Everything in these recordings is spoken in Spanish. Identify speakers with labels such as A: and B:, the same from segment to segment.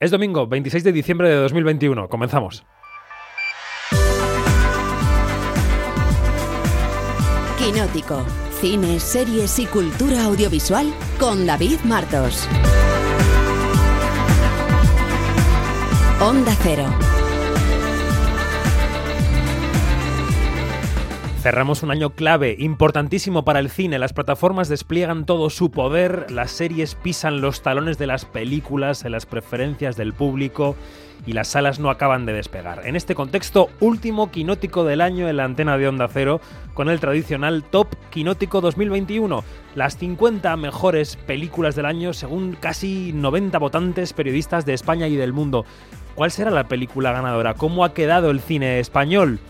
A: Es domingo, 26 de diciembre de 2021. Comenzamos.
B: Quinótico. Cine, series y cultura audiovisual con David Martos. Onda Cero.
A: Cerramos un año clave, importantísimo para el cine. Las plataformas despliegan todo su poder, las series pisan los talones de las películas, en las preferencias del público y las salas no acaban de despegar. En este contexto, último quinótico del año en la antena de Onda Cero, con el tradicional Top Quinótico 2021. Las 50 mejores películas del año según casi 90 votantes periodistas de España y del mundo. ¿Cuál será la película ganadora? ¿Cómo ha quedado el cine español?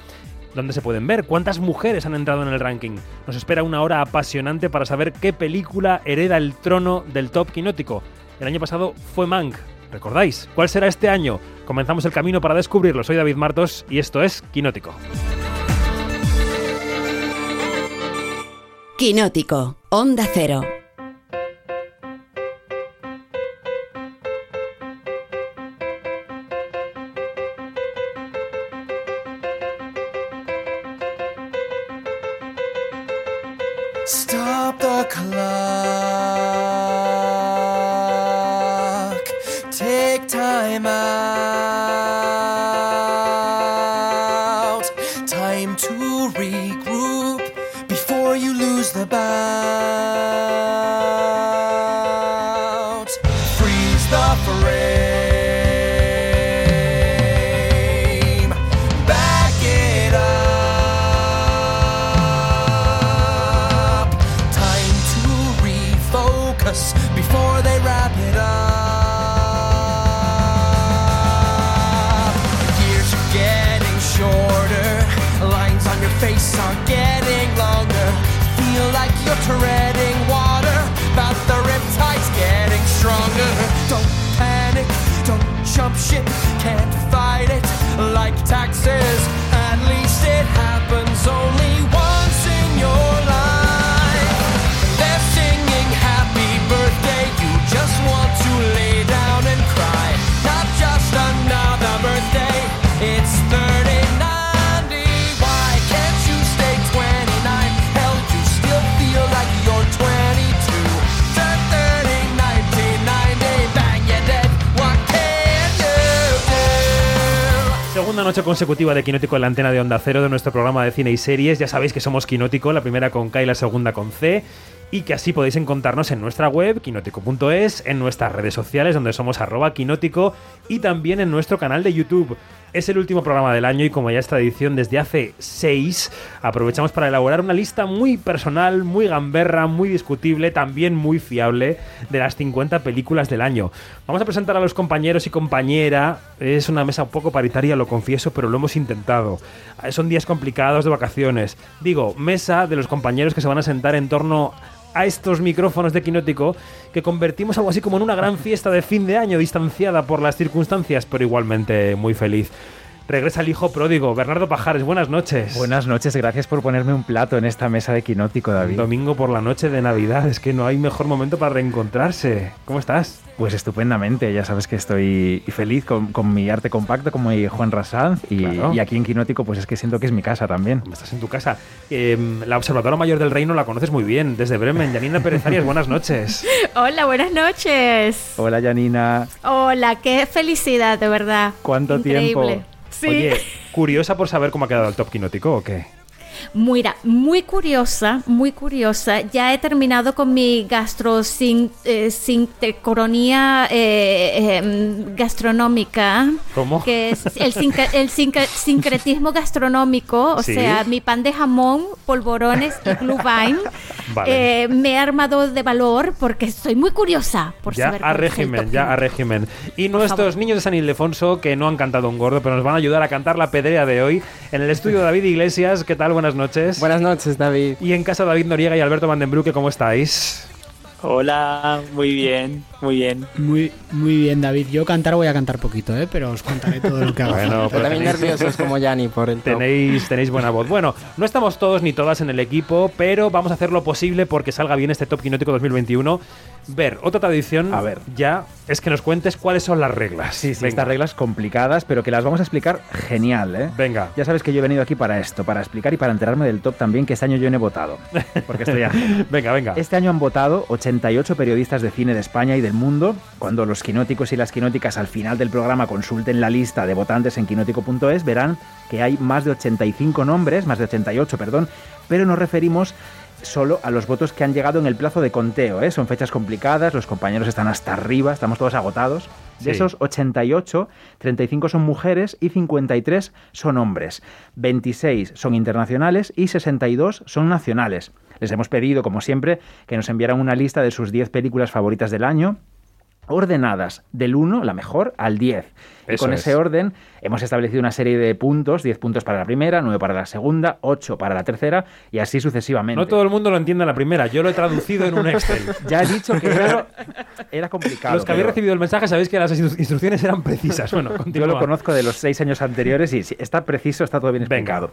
A: ¿Dónde se pueden ver? ¿Cuántas mujeres han entrado en el ranking? Nos espera una hora apasionante para saber qué película hereda el trono del top quinótico. El año pasado fue Mank, ¿recordáis? ¿Cuál será este año? Comenzamos el camino para descubrirlo. Soy David Martos y esto es Quinótico.
B: Quinótico, Onda Cero.
C: Treading water. But the riptide's getting stronger. Don't panic, don't jump ship. Can't fight it like taxes. At least it happens
A: noche consecutiva de Quinótico en la antena de Onda Cero de nuestro programa de cine y series. Ya sabéis que somos Quinótico, la primera con K y la segunda con C. Y que así podéis encontrarnos en nuestra web, quinótico.es, en nuestras redes sociales, donde somos arroba quinótico, y también en nuestro canal de YouTube. Es el último programa del año y como ya es tradición desde hace seis, aprovechamos para elaborar una lista muy personal, muy gamberra, muy discutible, también muy fiable, de las 50 películas del año. Vamos a presentar a los compañeros y compañera. Es una mesa un poco paritaria, lo confieso, pero lo hemos intentado. Son días complicados de vacaciones. Digo, mesa de los compañeros que se van a sentar en torno a estos micrófonos de Quinótico que convertimos algo así como en una gran fiesta de fin de año distanciada por las circunstancias, pero igualmente muy feliz. Regresa el hijo pródigo, Bernardo Pajares, buenas noches.
D: Buenas noches, gracias por ponerme un plato en esta mesa de quinótico, David.
A: Domingo por la noche de Navidad, es que no hay mejor momento para reencontrarse. ¿Cómo estás?
D: Pues estupendamente, ya sabes que estoy feliz con, con mi arte compacto, como Juan Rassanz, y,
A: Claro.
D: y aquí en Quinótico pues es que siento que es mi casa también.
A: Estás en tu casa. Eh, la observadora mayor del reino la conoces muy bien, desde Bremen. Janina Pérez Arias, buenas noches.
E: Hola, buenas noches.
D: Hola Janina,
E: Hola, qué felicidad, de verdad.
D: ¿Cuánto
E: Increíble.
D: tiempo?
A: Oye, ¿curiosa por saber cómo ha quedado el top quinótico o qué?
E: Mira, muy curiosa, muy curiosa. Ya he terminado con mi gastrosincronía eh, em, gastronómica.
A: ¿Cómo?
E: Que es el, sinca- el sinca- sincretismo gastronómico, o
A: Sí.
E: sea, mi pan de jamón, polvorones y glühwein.
A: Vale.
E: Eh, me he armado de valor porque estoy muy curiosa por
A: Ya
E: saber
A: a régimen, ya a régimen. Y nuestros
E: favor.
A: niños de San Ildefonso que no han cantado un gordo, pero nos van a ayudar a cantar la pedrea de hoy. En el estudio David Iglesias, ¿qué tal? Buenas noches.
F: Buenas noches, David.
A: Y en casa David Noriega y Alberto Vandenbrucke, ¿cómo estáis?
F: Hola, muy bien. Muy bien.
G: Muy, muy bien, David. Yo cantar voy a cantar poquito, ¿eh? pero os contaré todo lo que hago.
A: Bueno,
F: Pero
A: pues
F: también
A: tenéis-
F: nerviosos como Yanni por el top.
A: Tenéis, tenéis buena voz. Bueno, no estamos todos ni todas en el equipo, pero vamos a hacer lo posible porque salga bien este Top Quinótico 2021. Ver, otra tradición
D: A ver.
A: ya es que nos cuentes cuáles son las reglas.
D: Sí, sí,
A: Venga.
D: estas reglas complicadas, pero que las vamos a explicar genial, ¿eh?
A: Venga.
D: Ya sabes que yo he venido aquí para esto, para explicar y para enterarme del top también que este año yo no he votado. Porque estoy aquí.
A: Venga, venga.
D: Este año han votado 88 periodistas de cine de España y del mundo. Cuando los quinóticos y las quinóticas al final del programa consulten la lista de votantes en quinótico.es, verán que hay más de 85 nombres, más de 88, perdón, pero nos referimos solo a los votos que han llegado en el plazo de conteo. ¿eh? Son fechas complicadas, los compañeros están hasta arriba, estamos todos agotados. De
A: Sí.
D: esos 88, 35 son mujeres y 53 son hombres. 26 son internacionales y 62 son nacionales. Les hemos pedido, como siempre, que nos enviaran una lista de sus 10 películas favoritas del año, ordenadas del 1, la mejor, al 10. Y
A: Eso
D: con
A: es.
D: ese orden hemos establecido una serie de puntos, 10 puntos para la primera, 9 para la segunda, 8 para la tercera y así sucesivamente.
A: No todo el mundo lo entiende a la primera. Yo lo he traducido en un Excel.
D: Ya he dicho que era, era complicado.
A: Los que habéis
D: pero
A: recibido el mensaje sabéis que las instru- instrucciones eran precisas. Bueno,
D: Yo
A: continúa.
D: lo conozco de los seis años anteriores y sí, está preciso, está todo bien explicado.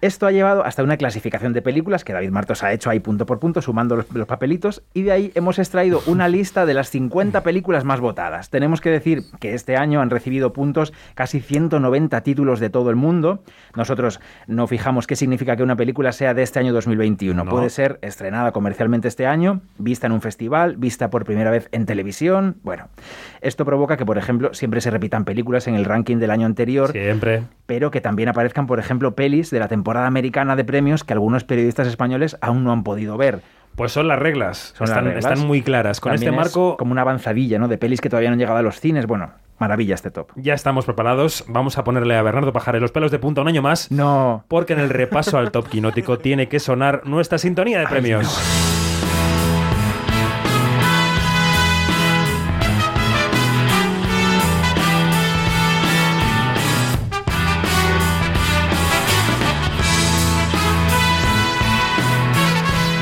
D: Esto ha llevado hasta una clasificación de películas que David Martos ha hecho ahí punto por punto, sumando los, los papelitos, y de ahí hemos extraído una lista de las 50 películas más votadas. Tenemos que decir que este año han recibido puntos casi 190 títulos de todo el mundo. Nosotros no fijamos qué significa que una película sea de este año 2021.
A: No.
D: Puede ser estrenada comercialmente este año, vista en un festival, vista por primera vez en televisión. Bueno, esto provoca que, por ejemplo, siempre se repitan películas en el ranking del año anterior,
A: Siempre.
D: pero que también aparezcan, por ejemplo, pelis de la temporada americana de premios que algunos periodistas españoles aún no han podido ver.
A: Pues son las reglas.
D: Son las
A: están,
D: reglas.
A: están muy claras. Con
D: También
A: este
D: es
A: marco
D: como una avanzadilla, ¿no? De pelis que todavía no han llegado a los cines. Bueno, maravilla este top.
A: ya estamos preparados. Vamos a ponerle a Bernardo Pajares los pelos de punta un año más.
D: No.
A: Porque en el repaso al top quinótico tiene que sonar nuestra sintonía de premios. Y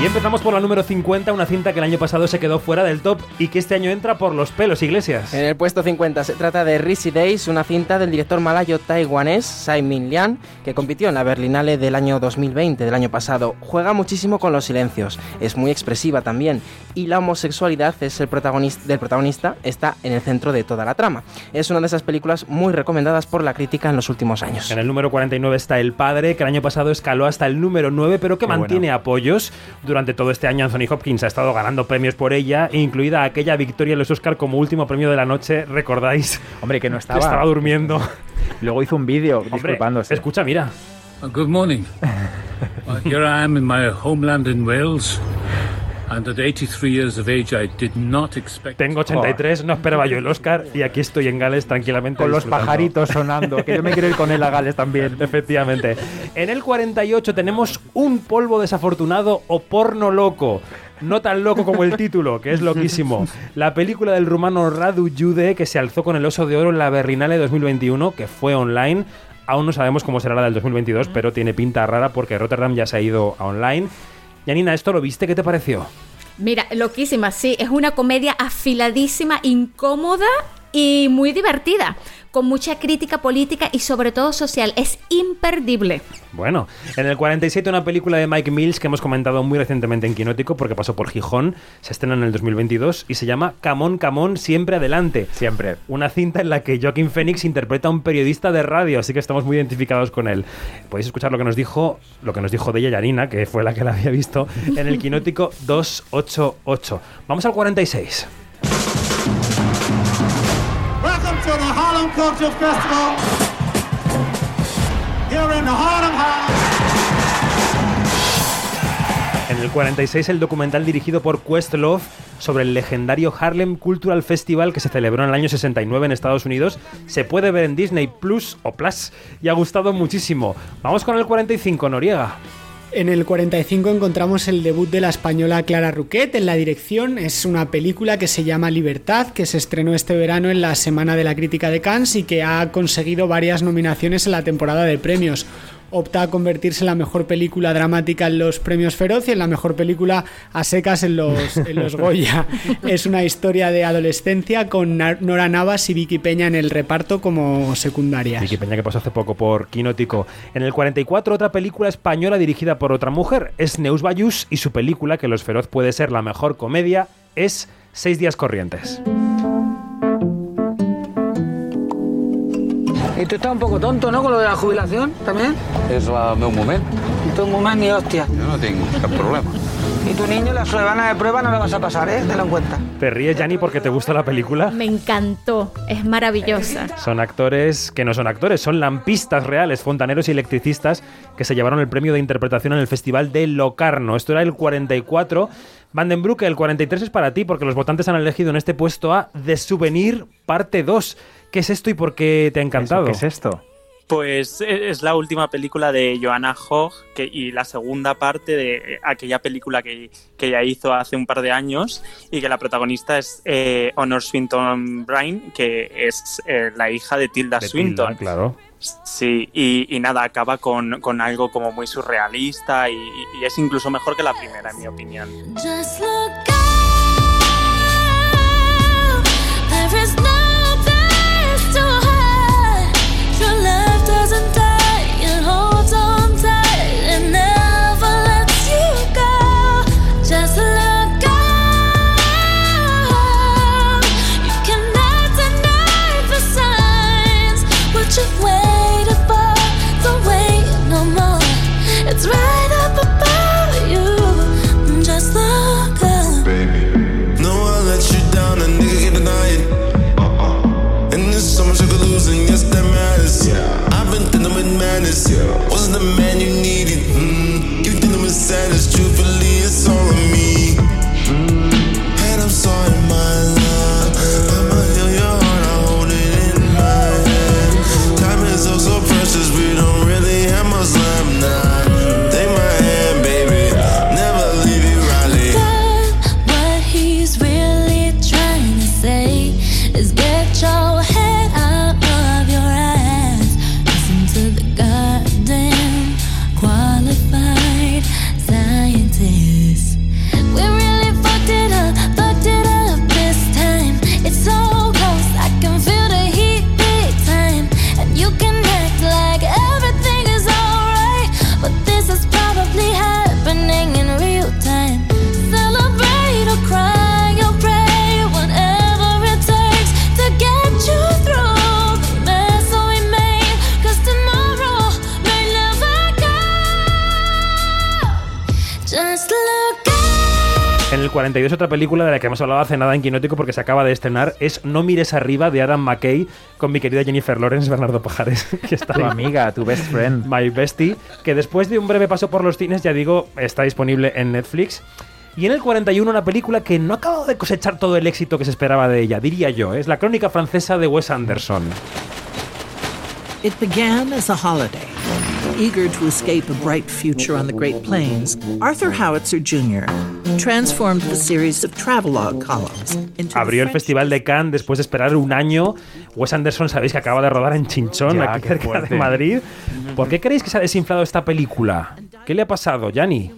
A: empezamos por la número 50, una cinta que el año pasado se quedó fuera del top y que este año entra por los pelos, Iglesias.
F: En el puesto 50 se trata de Risi Days, una cinta del director malayo taiwanés Tsai Min Lian, que compitió en la Berlinale del año 2020, del año pasado. Juega muchísimo con los silencios, es muy expresiva también, y la homosexualidad es el protagonista, del protagonista está en el centro de toda la trama. Es una de esas películas muy recomendadas por la crítica en los últimos años.
A: En el número 49 está El Padre, que el año pasado escaló hasta el número 9, pero que
D: Qué
A: mantiene apoyos. Durante todo este año Anthony Hopkins ha estado ganando premios por ella, incluida aquella victoria en los Oscar como último premio de la noche, ¿recordáis?
D: Hombre, que no
A: Que
D: estaba.
A: durmiendo.
D: Luego hizo un vídeo
A: Hombre,
D: disculpándose.
A: escucha, mira.
H: Good morning. Uh, here I am in my homeland in Wales, and at 83 years of age, I did not expect.
A: Tengo 83, no esperaba yo el Oscar y aquí estoy en Gales tranquilamente.
D: Con los pajaritos sonando, que yo me quiero ir con él a Gales también.
A: Efectivamente. En el 48 tenemos un polvo desafortunado o porno loco. No tan loco como el título, que es loquísimo. La película del rumano Radu Jude, que se alzó con el Oso de Oro en la Berlinale 2021, que fue online. Aún no sabemos cómo será la del 2022, pero tiene pinta rara porque Rotterdam ya se ha ido a online. Yanina, ¿esto lo viste? ¿Qué te pareció?
E: Mira, loquísima, sí, es una comedia afiladísima, incómoda y muy divertida, con mucha crítica política y sobre todo social. Es imperdible.
A: Bueno, en el 47 una película de Mike Mills que hemos comentado muy recientemente en Quinótico porque pasó por Gijón, se estrena en el 2022 y se llama Camón, Camón, siempre adelante.
D: Siempre.
A: Una cinta en la que Joaquín Phoenix interpreta a un periodista de radio, así que estamos muy identificados con él. Podéis escuchar lo que nos dijo, lo que nos dijo de ella Yarina, que fue la que la había visto, en el Quinótico 288. Vamos al 46.
I: Festival. Here in the.
A: En el 46 el documental dirigido por Questlove sobre el legendario Harlem Cultural Festival que se celebró en el año 69 en Estados Unidos se puede ver en Disney Plus o Plus y ha gustado muchísimo. Vamos con el 45, Noriega.
G: En el 45 encontramos el debut de la española Clara Ruquet en la dirección. Es una película que se llama Libertad, que se estrenó este verano en la Semana de la Crítica de Cannes y que ha conseguido varias nominaciones en la temporada de premios. Opta a convertirse en la mejor película dramática en los premios Feroz y en la mejor película a secas en los, en los Goya. es una historia de adolescencia con Nora Navas y Vicky Peña en el reparto como secundaria.
A: Vicky Peña que pasó hace poco por Quinótico. En el 44 otra película española dirigida por otra mujer es Neus Bayús y su película, que Los Feroz puede ser la mejor comedia, es Seis días corrientes.
J: Y tú estás un poco tonto, ¿no? Con lo de la jubilación también.
K: És el meu moment.
J: Y tu un moment ni hostia.
K: Jo no tinc cap problema.
J: Y tu niño la semana de prueba no la vas a pasar, ¿eh? Tenlo en cuenta.
A: ¿Te ríes, Yanni, porque te gusta la película?
E: Me encantó, es maravillosa.
A: Son actores que no son actores, son lampistas reales, fontaneros y electricistas que se llevaron el premio de interpretación en el Festival de Locarno. Esto era el 44. Vandenbroek, el 43 es para ti porque los votantes han elegido en este puesto a The Souvenir Parte 2. ¿Qué es esto y por qué te ha encantado?
D: ¿Qué es esto?
L: Pues e- es la última película de Joanna Hogg que, y la segunda parte de aquella película que, que ella hizo hace un par de años y que la protagonista es eh, Honor Swinton Bryan, que es eh, la hija de Tilda
A: De
L: Swinton.
A: Tilda, claro.
L: Sí, y, y nada, acaba con, con algo como muy surrealista y, y es incluso mejor que la primera, en mi opinión.
M: Just look
A: 42 otra película de la que hemos hablado hace nada en Quinótico porque se acaba de estrenar es No mires arriba de Adam McKay con mi querida Jennifer Lawrence, Bernardo Pajares, que está
D: Tu amiga, tu best friend.
A: My Bestie, que después de un breve paso por los cines, ya digo, está disponible en Netflix. Y en el 41 una película que no ha acabado de cosechar todo el éxito que se esperaba de ella, diría yo, es la crónica francesa de Wes Anderson.
N: It began as a holiday. Eager to escape a bright future on the Great Plains, Arthur Howitzer Jr. transformed the series of travelogue columns into the
A: Abrió el Festival de Cannes después de esperar un año. Wes Anderson, sabéis que acaba de rodar en Chinchón,
D: Ya,
A: aquí cerca
D: fuerte.
A: de Madrid. ¿Por qué creéis que se ha desinflado esta película? ¿Qué le ha pasado, Yanni?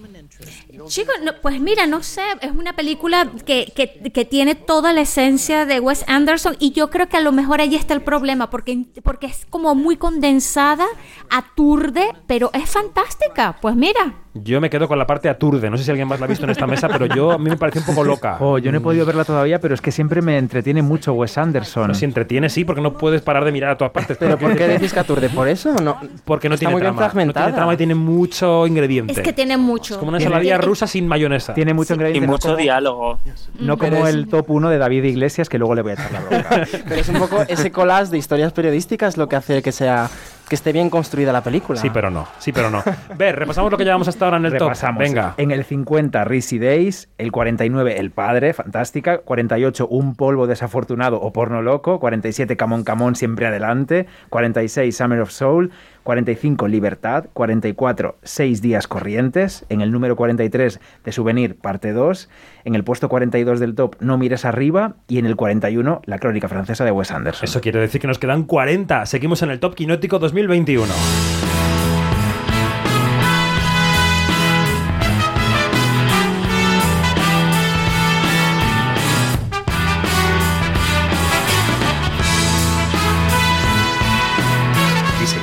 E: Chicos, no, pues mira, no sé, es una película que, que- que tiene toda la esencia de Wes Anderson y yo creo que a lo mejor ahí está el problema, porque, porque es como muy condensada, aturde, pero es fantástica. Pues mira,
A: Yo me quedo con la parte aturde. No sé si alguien más la ha visto en esta mesa, pero yo a mí me parece un poco loca.
D: Oh, yo no he podido verla todavía, pero es que siempre me entretiene mucho Wes Anderson.
A: No, si entretiene, sí, porque no puedes parar de mirar a todas partes.
F: ¿Pero por qué decís que aturde? ¿Por eso? No,
A: Porque no
F: Está
A: tiene
F: muy bien
A: trama. No
F: fragmentada.
A: tiene trama y tiene mucho ingrediente.
E: es que tiene mucho.
A: como una ensaladilla
E: tiene-
A: rusa sin mayonesa.
D: Tiene mucho
L: Y
D: ingrediente. no
L: mucho
D: como-
L: diálogo.
D: No
F: Pero
D: como
F: es-
D: el top 1 de David Iglesias, que luego le voy a echar la bronca.
F: Pero es un poco ese collage de historias periodísticas lo que hace que sea que esté bien construida la película.
A: Sí, pero no. Sí, pero no. Ver, repasamos lo que llevamos hasta ahora en el
D: Repasamos.
A: top. Venga.
D: En el 50, Risi Days. El 49, El Padre, fantástica. 48, Un polvo desafortunado o porno loco. 47, Camón Camón, siempre adelante. 46, Summer of Soul. 45, Libertad. 44, Seis días corrientes. En el número 43, de Souvenir, parte 2. En el puesto 42 del top, No mires arriba. Y en el 41, La crónica francesa de Wes Anderson.
A: Eso quiere decir que nos quedan 40. Seguimos en el top quinótico 2021.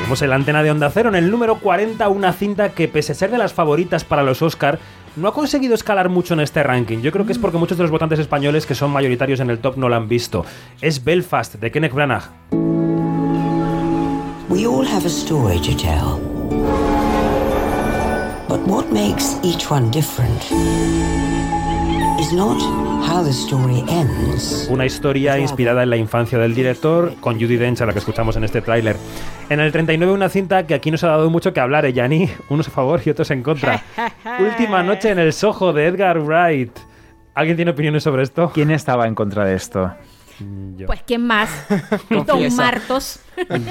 A: Tenemos en la antena de Onda Cero en el número 40 una cinta que pese a ser de las favoritas para los Oscar no ha conseguido escalar mucho en este ranking. Yo creo que es porque muchos de los votantes españoles que son mayoritarios en el top no la han visto. Es Belfast de Kenneth Branagh. Una historia inspirada en la infancia del director, con Judy Dench, a la que escuchamos en este tráiler. En el 39 una cinta que aquí nos ha dado mucho que hablar, eh, Yanni, unos a favor y otros en contra. Última noche en el Soho de Edgar Wright. ¿Alguien tiene opiniones sobre esto?
D: ¿Quién estaba en contra de esto?
E: Pues ¿quién más? Don. Martos.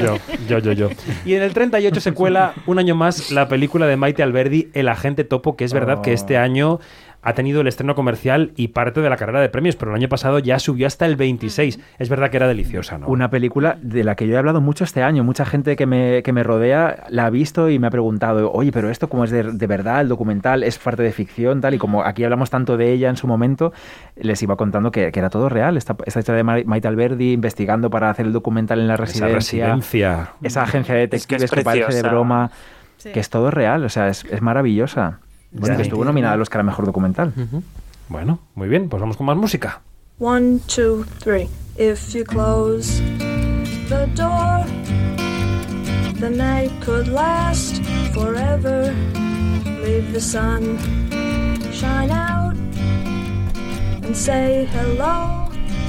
A: Yo, yo, yo, yo. Y en el 38 se cuela un año más la película de Maite Alberdi, El agente topo, que es verdad que este año ha tenido el estreno comercial y parte de la carrera de premios, pero el año pasado ya subió hasta el 26. Es verdad que era deliciosa, ¿no?
D: Una película de la que yo he hablado mucho este año. Mucha gente que me, que me rodea la ha visto y me ha preguntado, oye, pero esto cómo es de, de verdad, el documental es parte de ficción, tal. Y como aquí hablamos tanto de ella en su momento, les iba contando que, que era todo real. Esta, esta historia de Ma- Maite Alberdi investigando para hacer el documental en la
A: Esa
D: residencia. Esa agencia de
L: Es que es
D: detectives que, parece de broma.
E: Sí.
D: Que es todo real, o sea, es, es maravillosa. Bueno,
A: Ya.
D: que estuvo nominada al Oscar a Mejor Documental.
A: Bueno, muy bien, pues vamos con más música.
O: One, two, three. If you close the door, the night could last forever. Leave the sun shine out and say hello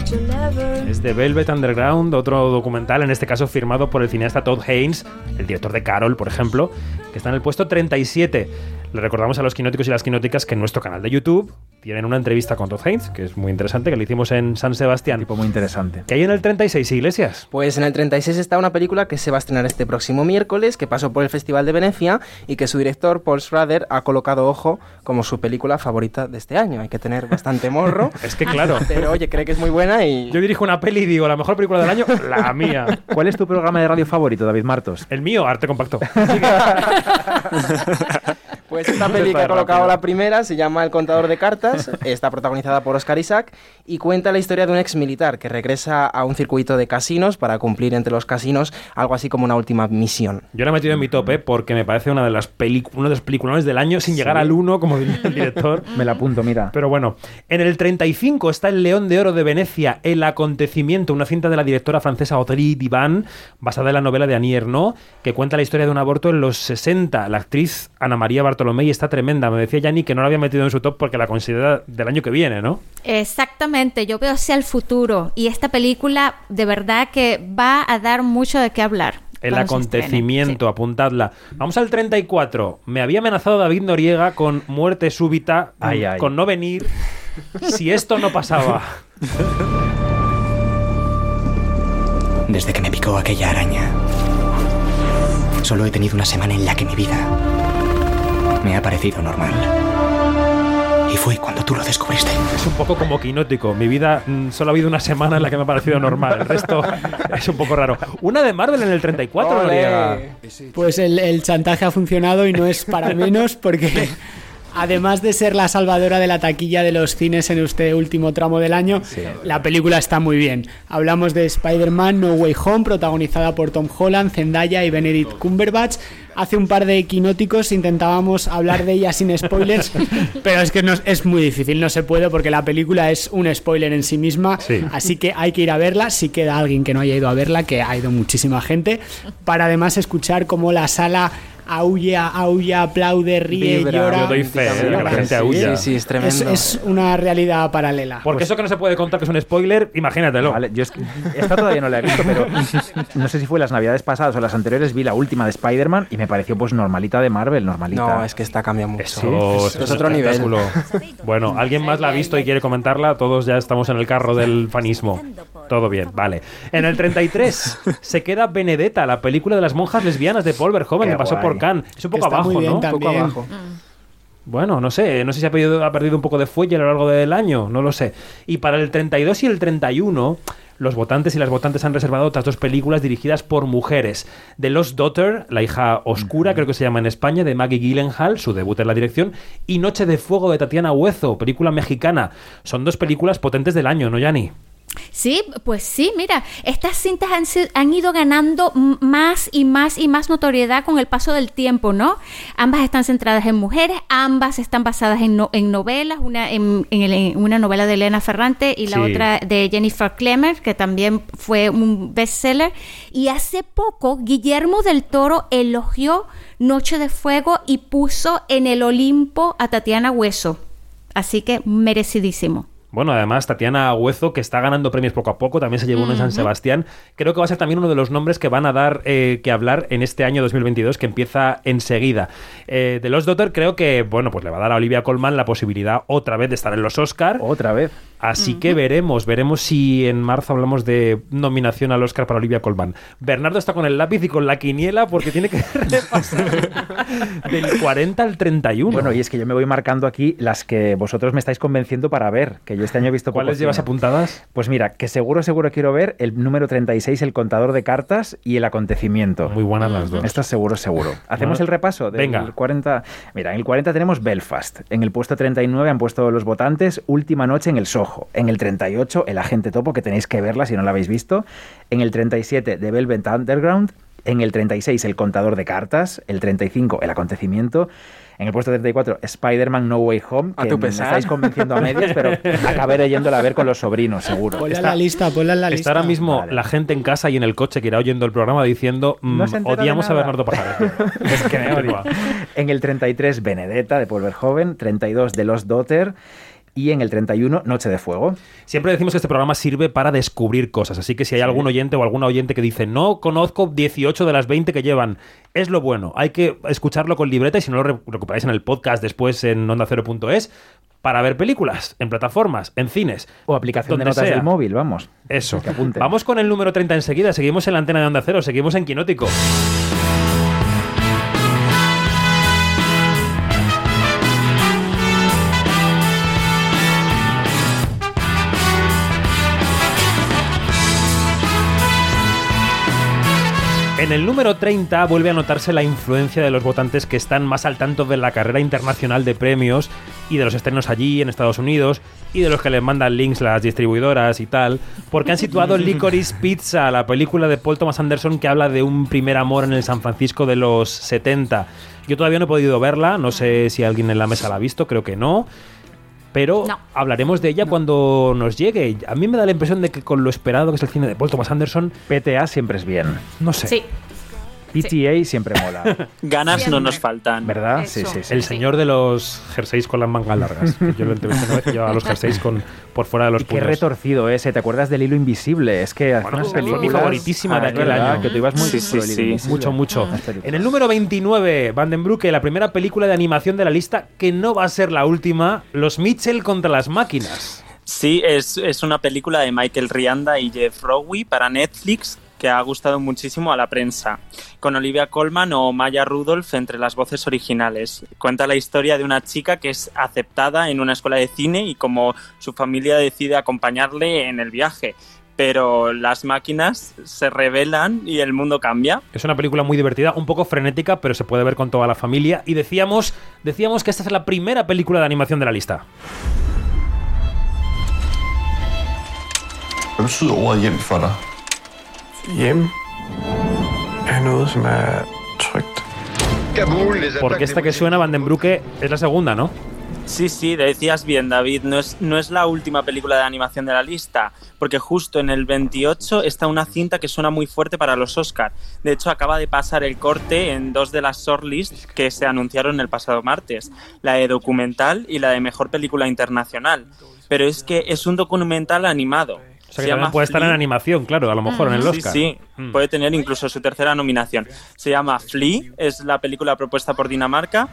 O: to never.
A: Es de Velvet Underground, otro documental, en este caso firmado por el cineasta Todd Haynes, el director de Carol, por ejemplo, que está en el puesto 37. Le recordamos a los quinóticos y las quinóticas que en nuestro canal de YouTube tienen una entrevista con Todd Haynes, que es muy interesante, que le hicimos en San Sebastián.
D: Tipo muy interesante.
A: Que hay en el 36, Iglesias.
F: Pues en el 36 está una película que se va a estrenar este próximo miércoles, que pasó por el Festival de Venecia y que su director, Paul Schrader, ha colocado ojo como su película favorita de este año. Hay que tener bastante morro.
A: Es que claro.
F: Pero oye, cree que es muy buena y...
A: Yo dirijo una peli y digo, la mejor película del año, la mía.
D: ¿Cuál es tu programa de radio favorito, David Martos?
A: El mío, Arte Compacto.
F: Pues esta peli que ha colocado la primera se llama El contador de cartas, está protagonizada por Oscar Isaac y cuenta la historia de un ex militar que regresa a un circuito de casinos para cumplir entre los casinos algo así como una última misión.
A: Yo la he metido en mi tope porque me parece una de las uno de los peliculones del año sin llegar al 1, como diría el director.
D: Me la apunto, mira.
A: Pero bueno, en el 35 está El León de Oro de Venecia, El Acontecimiento, una cinta de la directora francesa Audrey Divan, basada en la novela de Annie Ernaux, que cuenta la historia de un aborto en los 60. La actriz Ana María Bartolomé está tremenda. Me decía Yanni que no la había metido en su top porque la considera del año que viene, ¿no?
E: Exactamente, yo veo hacia el futuro y esta película de verdad que va a dar mucho de qué hablar.
A: El acontecimiento, apuntadla. Vamos al 34. Me había amenazado David Noriega con muerte súbita,
D: Ay, ay.
A: con no venir, si esto no pasaba.
P: Desde que me picó aquella araña, solo he tenido una semana en la que mi vida me ha parecido normal. Y fue cuando tú lo descubriste.
A: Es un poco como quinótico. Mi vida mm, solo ha habido una semana en la que me ha parecido normal. El resto es un poco raro. Una de Marvel en el 34, Noriega.
G: Pues el, el chantaje ha funcionado y no es para menos porque además de ser la salvadora de la taquilla de los cines en este último tramo del año, la película está muy bien. Hablamos de Spider-Man No Way Home, protagonizada por Tom Holland, Zendaya y Benedict Cumberbatch. Hace un par de quinóticos intentábamos hablar de ella sin spoilers, pero es que no- es muy difícil, no se puede porque la película es un spoiler en sí misma,
A: Sí.
G: así que hay que ir a verla, si queda alguien que no haya ido a verla, que ha ido muchísima gente, para además escuchar cómo la sala aulla, aulla, aplaude, ríe,
F: Vibra,
G: llora.
A: Yo doy fe, eh, que la gente aúlla.
F: Sí, sí, es tremendo.
G: Es, es una realidad paralela.
A: Porque eso que no se puede contar que es un spoiler, imagínatelo.
D: Vale, yo es que esta todavía no la he visto, pero no sé si fue las navidades pasadas o las anteriores, vi la última de Spider-Man y me pareció pues normalita de Marvel, normalita.
F: No, es que esta cambia mucho.
A: Eso,
F: es, es otro nivel.
A: espectáculo. Bueno, ¿alguien más la ha visto y quiere comentarla? Todos ya estamos en el carro del fanismo. Todo bien, vale. En el 33 se queda Benedetta, la película de las monjas lesbianas de Paul Verhoeven,
D: Qué
A: que pasó
D: guay.
A: Es un poco
G: está
A: abajo,
G: muy bien
A: ¿no?
G: también.
F: Poco abajo.
A: Bueno, no sé, no sé si ha perdido, ha perdido un poco de fuelle a lo largo del año, no lo sé. Y para el 32 y el 31, los votantes y las votantes han reservado otras dos películas dirigidas por mujeres. The Lost Daughter, la hija oscura, creo que se llama en España, de Maggie Gyllenhaal, su debut en la dirección, y Noche de Fuego de Tatiana Huezo, película mexicana. Son dos películas potentes del año, ¿no, Yanni?
E: Sí, pues sí, mira, estas cintas han, han ido ganando más y más y más notoriedad con el paso del tiempo, ¿no? Ambas están centradas en mujeres, ambas están basadas en, no- en novelas, una en, en el- en una novela de Elena Ferrante y la
A: Sí.
E: otra de Jennifer Clemmer, que también fue un bestseller. Y hace poco Guillermo del Toro elogió Noche de Fuego y puso en el Olimpo a Tatiana Hueso. Así que merecidísimo.
A: Bueno, además, Tatiana Huezo, que está ganando premios poco a poco, también se llevó uno en San. Sebastián. Creo que va a ser también uno de los nombres que van a dar eh, que hablar en este año 2022, que empieza enseguida. Eh, de los Daughter, creo que, bueno, pues le va a dar a Olivia Colman la posibilidad otra vez de estar en los Oscar.
D: Otra vez.
A: Así que veremos, veremos si en marzo hablamos de nominación al Oscar para Olivia Colman. Bernardo está con el lápiz y con la quiniela porque tiene que repasar del 40 al 31.
D: Bueno, y es que yo me voy marcando aquí las que vosotros me estáis convenciendo para ver, que yo este año he visto poco
A: ¿Cuáles llevas
D: cine.
A: apuntadas?
D: Pues mira, que seguro, seguro quiero ver el número 36, el contador de cartas y el acontecimiento.
A: Muy buenas las dos.
D: Estas seguro, seguro. ¿Hacemos
A: Bueno,
D: el repaso? Del
A: venga.
D: 40... Mira, en el 40 tenemos Belfast. En el puesto 39 han puesto los votantes Última Noche en el Soho. En el 38, El Agente Topo, que tenéis que verla si no la habéis visto. En el 37, The Velvet Underground. En el 36, El Contador de Cartas. El 35, El Acontecimiento. En el puesto 34, Spider-Man No Way Home,
F: A
D: que
F: tu
D: me estáis convenciendo a medias, pero acabaré yéndola a ver con los sobrinos, seguro.
G: Ponla en la lista, ponla en la
A: Está
G: lista.
A: ahora mismo la gente en casa y en el coche que irá oyendo el programa diciendo mm,
D: No
A: odiamos a
D: nada".
A: Bernardo Pajares. es que me odia.
D: En el 33, Benedetta, de Paul Verhoeven. 32, The Lost Daughter. Y en el 31, Noche de Fuego.
A: Siempre decimos que este programa sirve para descubrir cosas, así que si hay algún oyente o alguna oyente que dice no conozco 18 de las 20 que llevan, es lo bueno, hay que escucharlo con libreta y si no lo re- recuperáis en el podcast después en ondacero.es para ver películas, en plataformas, en cines.
D: O aplicación de notas
A: sea.
D: del móvil, vamos.
A: Eso.
D: Que.
A: Vamos con el número 30 enseguida, seguimos en la antena de Onda Cero, seguimos en Quinótico. En el número 30 vuelve a notarse la influencia de los votantes que están más al tanto de la carrera internacional de premios y de los estrenos allí en Estados Unidos y de los que les mandan links las distribuidoras y tal, porque han situado Licorice Pizza, la película de Paul Thomas Anderson que habla de un primer amor en el San Francisco de los 70. Yo todavía no he podido verla, no sé si alguien en la mesa la ha visto, creo que no. Pero hablaremos de ella cuando nos llegue. A mí me da la impresión de que con lo esperado que es el cine de Paul Thomas Anderson,
D: PTA siempre es bien.
A: no sé.
E: Sí.
D: PTA siempre mola.
L: Ganas no nos faltan.
D: ¿Verdad? Sí, sí, sí.
A: El señor de los jerseys con las mangas largas. Yo lo entrevisté una vez que llevaba los jerseys con, por fuera de los
D: Y qué retorcido ese. ¿Te acuerdas del hilo invisible? Es que
A: Bueno,
D: unas
A: fue mi
D: películas...
A: favoritísima de
D: Ah, es
A: aquel
D: verdad,
A: año.
D: Que tú ibas muy
L: Sí, sí, sí.
A: Mucho, mucho.
D: Películas.
A: En el número 29, Vandenbroek, la primera película de animación de la lista, que no va a ser la última, Los Mitchell contra las máquinas.
L: Sí, es, es una película de Michael Rianda y Jeff Rowe para Netflix que ha gustado muchísimo a la prensa, con Olivia Colman o Maya Rudolph entre las voces originales. Cuenta la historia de una chica que es aceptada en una escuela de cine y como su familia decide acompañarle en el viaje. Pero las máquinas se rebelan y el mundo cambia.
A: Es una película muy divertida, un poco frenética, pero se puede ver con toda la familia. Y decíamos, decíamos que esta es la primera película de animación de la lista.
Q: Hjem
R: er noget, som er trygt.
A: Porque esta que suena, Vandenbroek, es la segunda, ¿no?
L: Sí, sí, decías bien, David. No es, no es la última película de animación de la lista, porque justo en el 28 está una cinta que suena muy fuerte para los Oscar. De hecho, acaba de pasar el corte en dos de las shortlists que se anunciaron el pasado martes: la de documental y la de mejor película internacional. Pero es que es un documental animado.
A: Sea que también
L: llama
A: puede estar en animación, claro, a lo mejor en el Oscar.
L: Sí, sí,
A: Mm.
L: puede tener incluso su tercera nominación. Se llama Flea, es la película propuesta por Dinamarca,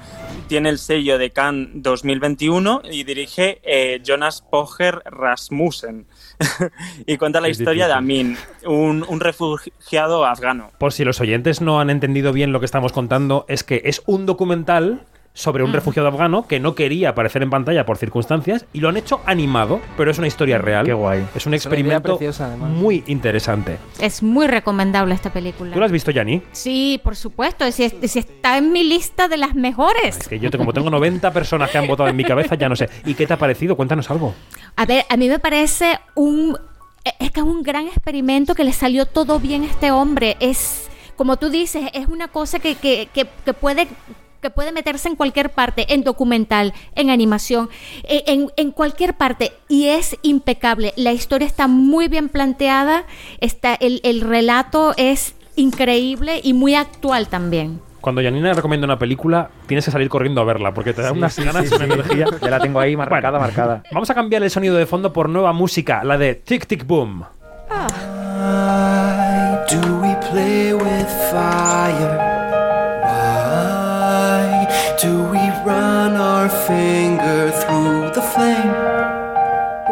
L: tiene el sello de Cannes 2021 y dirige eh, Jonas Poger Rasmussen. y cuenta la
A: Es
L: historia de. Amin, un, un refugiado afgano.
A: Por si los oyentes no han entendido bien lo que estamos contando, es que es un documental sobre un refugiado afgano que no quería aparecer en pantalla por circunstancias y lo han hecho animado, pero es una historia real.
D: Qué guay.
A: Es un
F: Es
A: experimento
F: preciosa,
A: muy interesante.
E: Es muy recomendable esta película.
A: ¿Tú lo has visto, Yani?
E: Sí, por supuesto. Si, si está en mi lista de las mejores.
A: Es que yo, te- como tengo 90 personas que han votado en mi cabeza, ya no sé. ¿Y qué te ha parecido? Cuéntanos algo.
E: A ver, a mí me parece un e- es que es un gran experimento que le salió todo bien a este hombre. Es, como tú dices, es una cosa que, que, que, que puede que puede meterse en cualquier parte, en documental, en animación, e- en, en cualquier parte, y es impecable. La historia está muy bien planteada, está, el, el relato es increíble y muy actual también.
A: Cuando Janina recomienda una película, tienes que salir corriendo a verla porque te da
D: Sí,
A: unas ganas
D: sí,
A: una
D: sí.
A: energía.
D: Ya la tengo ahí marcada,
A: Bueno,
D: marcada.
A: Vamos a cambiar el sonido de fondo por nueva música, la de Tic Tic Boom.
C: Why do we play with fire? Why do we run our finger through the flame?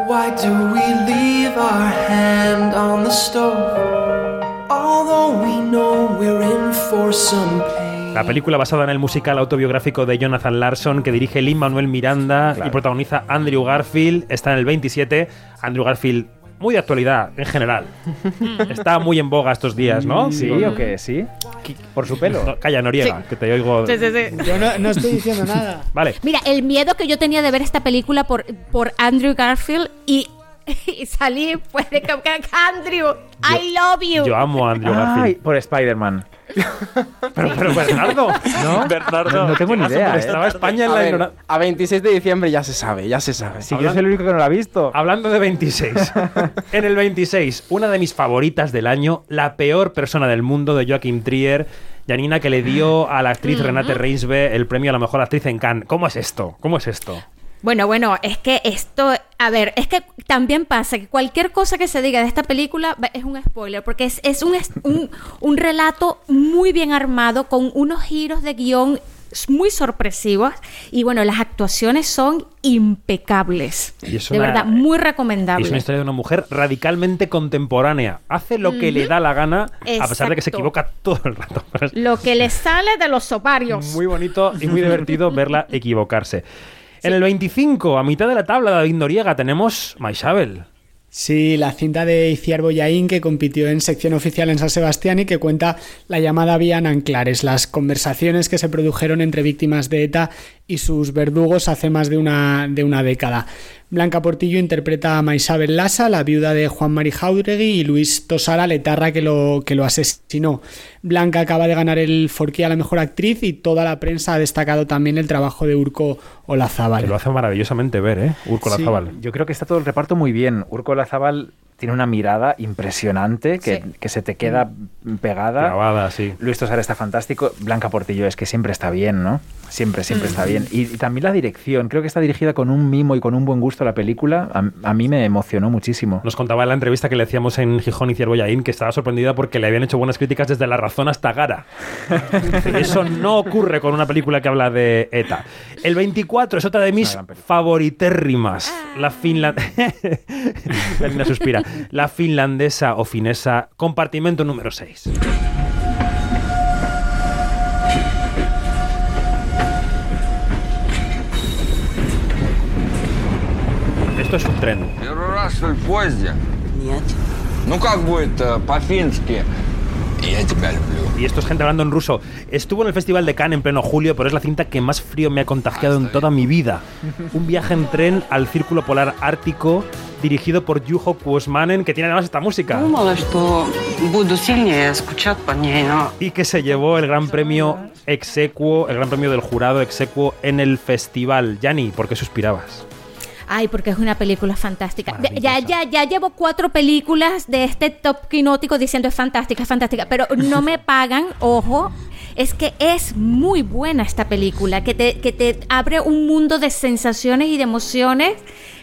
C: Why do we leave our hand on the stove? Although we know we're in for some pain.
A: La película basada en el musical autobiográfico de Jonathan Larson que dirige Lin Manuel Miranda y protagoniza Andrew Garfield. Está en el 27. Andrew Garfield, muy de actualidad en general. Está muy en boga estos días, ¿no?
D: Sí, o qué, sí. Por su pelo.
A: No, calla, Noriega, que te oigo.
E: Sí, sí, sí.
G: Yo no, no estoy diciendo nada.
A: Vale.
E: Mira, el miedo que yo tenía de ver esta película por, por Andrew Garfield y, y salí pues de Andrew, I love you.
A: Yo amo a Andrew Garfield.
D: Ay, por Spider-Man.
A: Pero, pero Bernardo,
D: ¿No?
L: Bernardo.
D: No, tengo ni
A: ¿qué
D: idea. ¿eh?
A: Estaba España en
F: A,
A: la
F: ver,
A: ignorancia.
F: a 26 de diciembre ya se sabe, ya se sabe.
D: Si yo soy el único que no la ha visto.
A: Hablando de 26. en el 26, una de mis favoritas del año, La peor persona del mundo de Joaquim Trier. Janina que le dio a la actriz Renate Reinsve el premio a la mejor actriz en Cannes. ¿Cómo es esto? ¿Cómo es esto?
E: Bueno, bueno, es que esto, a ver, es que también pasa que cualquier cosa que se diga de esta película es un spoiler, porque es, es un, es un, un relato muy bien armado, con unos giros de guion muy sorpresivos, y bueno, las actuaciones son impecables.
A: Y es
E: de verdad, muy
A: Es
E: recomendable.
A: una historia de una mujer radicalmente contemporánea. Hace lo que le da la gana, a pesar de que se equivoca todo el rato.
E: Lo que le sale de los ovarios.
A: Muy bonito y muy divertido verla equivocarse. En el 25, a mitad de la tabla, David Noriega, tenemos Maisabel.
G: Sí, la cinta de Iciar Boyaín que compitió en sección oficial en San Sebastián y que cuenta la llamada Vía Anclares, las conversaciones que se produjeron entre víctimas de ETA y sus verdugos hace más de una, de una década. Blanca Portillo interpreta a Maisabel Lassa, la viuda de Juan Mari Jauregui, y Luis Tosara, la etarra que lo, que lo asesinó. Blanca acaba de ganar el Forqué a la mejor actriz y toda la prensa ha destacado también el trabajo de Urco Olazábal.
A: Que lo hace maravillosamente ver, ¿eh? Urco
D: Sí,
A: Lazábal.
D: Yo creo que está todo el reparto muy bien. Urco Lazabal tiene una mirada impresionante que,
E: Sí.
D: que se te queda pegada.
A: Grabada, sí.
D: Luis Tosar está fantástico. Blanca Portillo es que siempre está bien, ¿no? Siempre, siempre está bien. Y, y también la dirección. Creo que está dirigida con un mimo y con un buen gusto la película. A, a mí me emocionó muchísimo.
A: Nos contaba en la entrevista que le hacíamos en Gijón y Cierboyaín que estaba sorprendida porque le habían hecho buenas críticas desde La Razón hasta Gara. Eso no ocurre con una película que habla de ETA. El 24 es otra de mis favoritérrimas. La finlandesa. la niña suspira. La finlandesa o finesa, compartimento número 6. Esto es un tren. Y esto es gente hablando en ruso. Estuvo en el Festival de Cannes en pleno julio, pero es la cinta que más frío me ha contagiado en toda mi vida. Un viaje en tren al Círculo Polar Ártico, dirigido por Juho Kuosmanen, que tiene además esta música. Y que se llevó el gran premio execuo, el gran premio del jurado execuo en el festival. Yanni, ¿por qué suspirabas?
E: Ay, porque es una película fantástica. Ya, ya, ya llevo cuatro películas de este top quinótico diciendo es fantástica, es fantástica, pero no me pagan, ojo. Es que es muy buena esta película, que te, que te abre un mundo de sensaciones y de emociones,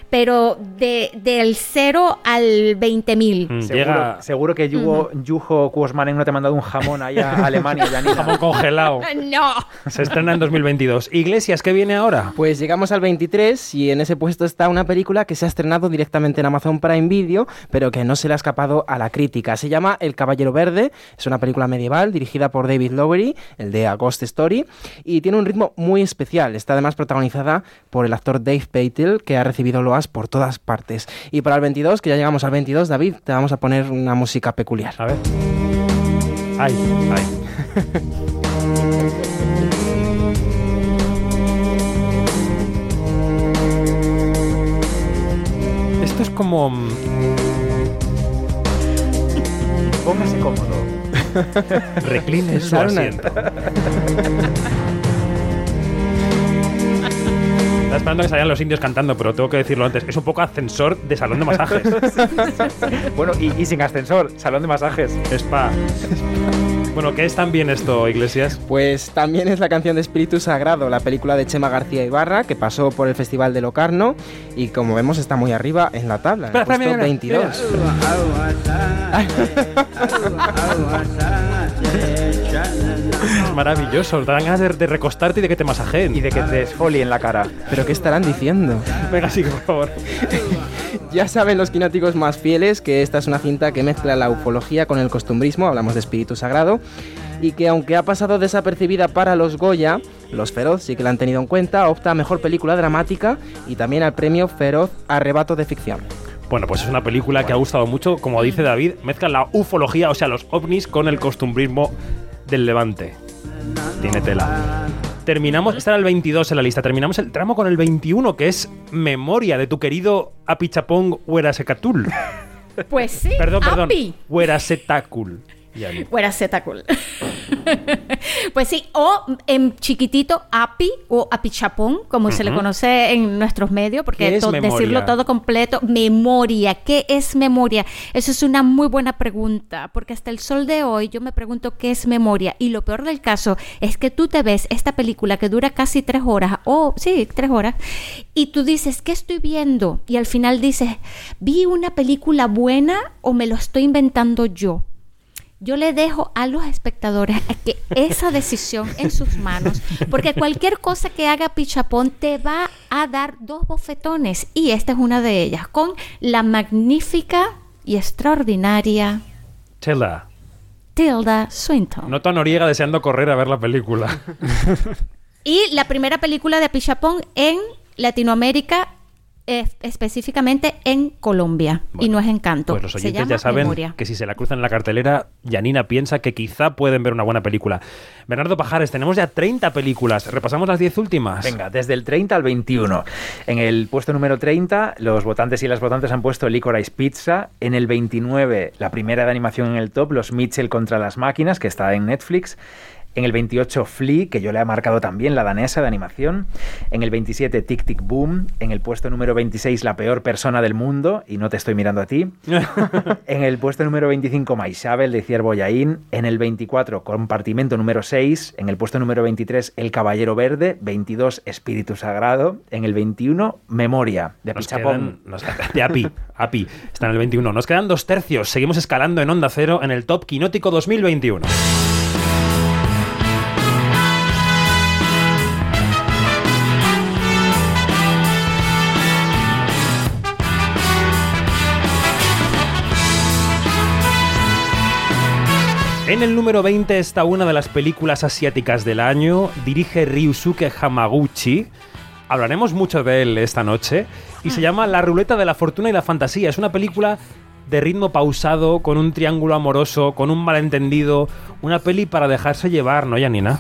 E: pero de, del 0 al 20 mil.
A: Mm,
D: Seguro,
A: Llega
D: seguro que Yugo, Juho Kuosmanen no te ha mandado un jamón ahí a Alemania, Janina.
A: jamón congelado.
E: No.
A: Se estrena en 2022. Iglesias, ¿qué viene ahora?
F: Pues llegamos al 23 y en ese puesto está una película que se ha estrenado directamente en Amazon Prime Video, pero que no se le ha escapado a la crítica. Se llama El Caballero Verde, es una película medieval dirigida por David Lowery, el de A Ghost Story, y tiene un ritmo muy especial. Está además protagonizada por el actor Dave Patel, que ha recibido por todas partes. Y para el 22, que ya llegamos al 22, David, te vamos a poner una música peculiar.
A: A ver. Ay, ay. Esto es como. mm,
D: Póngase cómodo.
A: Recline su asiento. esperando que salieran los indios cantando, pero tengo que decirlo antes. Es un poco ascensor de salón de masajes.
D: bueno, y, y sin ascensor, salón de masajes.
A: Spa. Bueno, ¿qué es también esto, Iglesias?
F: Pues también es la canción de Espíritu Sagrado, la película de Chema García Ibarra, que pasó por el Festival de Locarno y como vemos está muy arriba en la tabla, en el puesto
A: mira, mira,
F: 22.
A: Maravilloso. Te dan ganas de, de recostarte y de que te masajeen.
D: Y de que te esfolien la cara.
F: ¿Pero qué estarán diciendo?
A: Venga, sí, por favor.
F: Ya saben los quinóticos más fieles que esta es una cinta que mezcla la ufología con el costumbrismo, hablamos de espíritu sagrado, y que aunque ha pasado desapercibida para los Goya, los Feroz sí que la han tenido en cuenta, opta a Mejor Película Dramática y también al premio Feroz Arrebato de Ficción.
A: Bueno, pues es una película que ha gustado mucho. Como dice David, mezcla la ufología, o sea, los ovnis, con el costumbrismo del levante. Tiene tela. Terminamos, era el 22 en la lista, terminamos el tramo con el 21, que es Memoria de tu querido Apichapong Huerasecatul.
E: Pues sí,
A: Perdón, perdón.
E: Api.
A: Huerasetacul. Yani.
E: Fuera Z cool. pues sí, o en chiquitito API o apichapón, como se le conoce en nuestros medios,
A: ¿Qué
E: porque to-
A: memoria?
E: decirlo todo completo, memoria, ¿qué es memoria? Eso es una muy buena pregunta, porque hasta el sol de hoy yo me pregunto qué es memoria y lo peor del caso es que tú te ves esta película que dura casi tres horas, o sí, tres horas, y tú dices, ¿qué estoy viendo? Y al final dices, ¿vi una película buena o me lo estoy inventando yo? Yo le dejo a los espectadores a que esa decisión en sus manos, porque cualquier cosa que haga Pichapón te va a dar dos bofetones y esta es una de ellas, con la magnífica y extraordinaria
A: Chela.
E: Tilda Swinton.
A: Nota Noriega deseando correr a ver la película.
E: Y la primera película de Pichapón en Latinoamérica, específicamente en Colombia, y no es Encanto.
A: Pues los
E: Se
A: oyentes
E: llama
A: ya saben
E: Memoria.
A: que si se la cruzan en la cartelera, Janina piensa que quizá pueden ver una buena película. Bernardo Pajares, tenemos ya 30 películas. ¿Repasamos las 10 últimas?
D: Venga, desde el 30 al 21. En el puesto número 30, los votantes y las votantes han puesto Licorice Pizza. En el 29, la primera de animación en el top, Los Mitchell contra las máquinas, que está en Netflix. En el 28, Flea, que yo le he marcado también, la danesa de animación. En el 27, Tic Tic Boom. En el puesto número 26, La peor persona del mundo, y no te estoy mirando a ti. en el puesto número 25, Maisabel, de Ciervo Yaín. En el 24, Compartimento número 6. En el puesto número 23, El Caballero Verde. 22, Espíritu Sagrado. En el 21, Memoria, de
A: Nos
D: Pichapón.
A: quedan, nos- de API, API, está en el 21. Nos quedan dos tercios. Seguimos escalando en Onda Cero en el Top Quinótico 2021. En el número 20 está una de las películas asiáticas del año. Dirige Ryusuke Hamaguchi. Hablaremos mucho de él esta noche. Y se llama La ruleta de la fortuna y la fantasía. Es una película de ritmo pausado, con un triángulo amoroso, con un malentendido. Una peli para dejarse llevar, ¿no, Janina?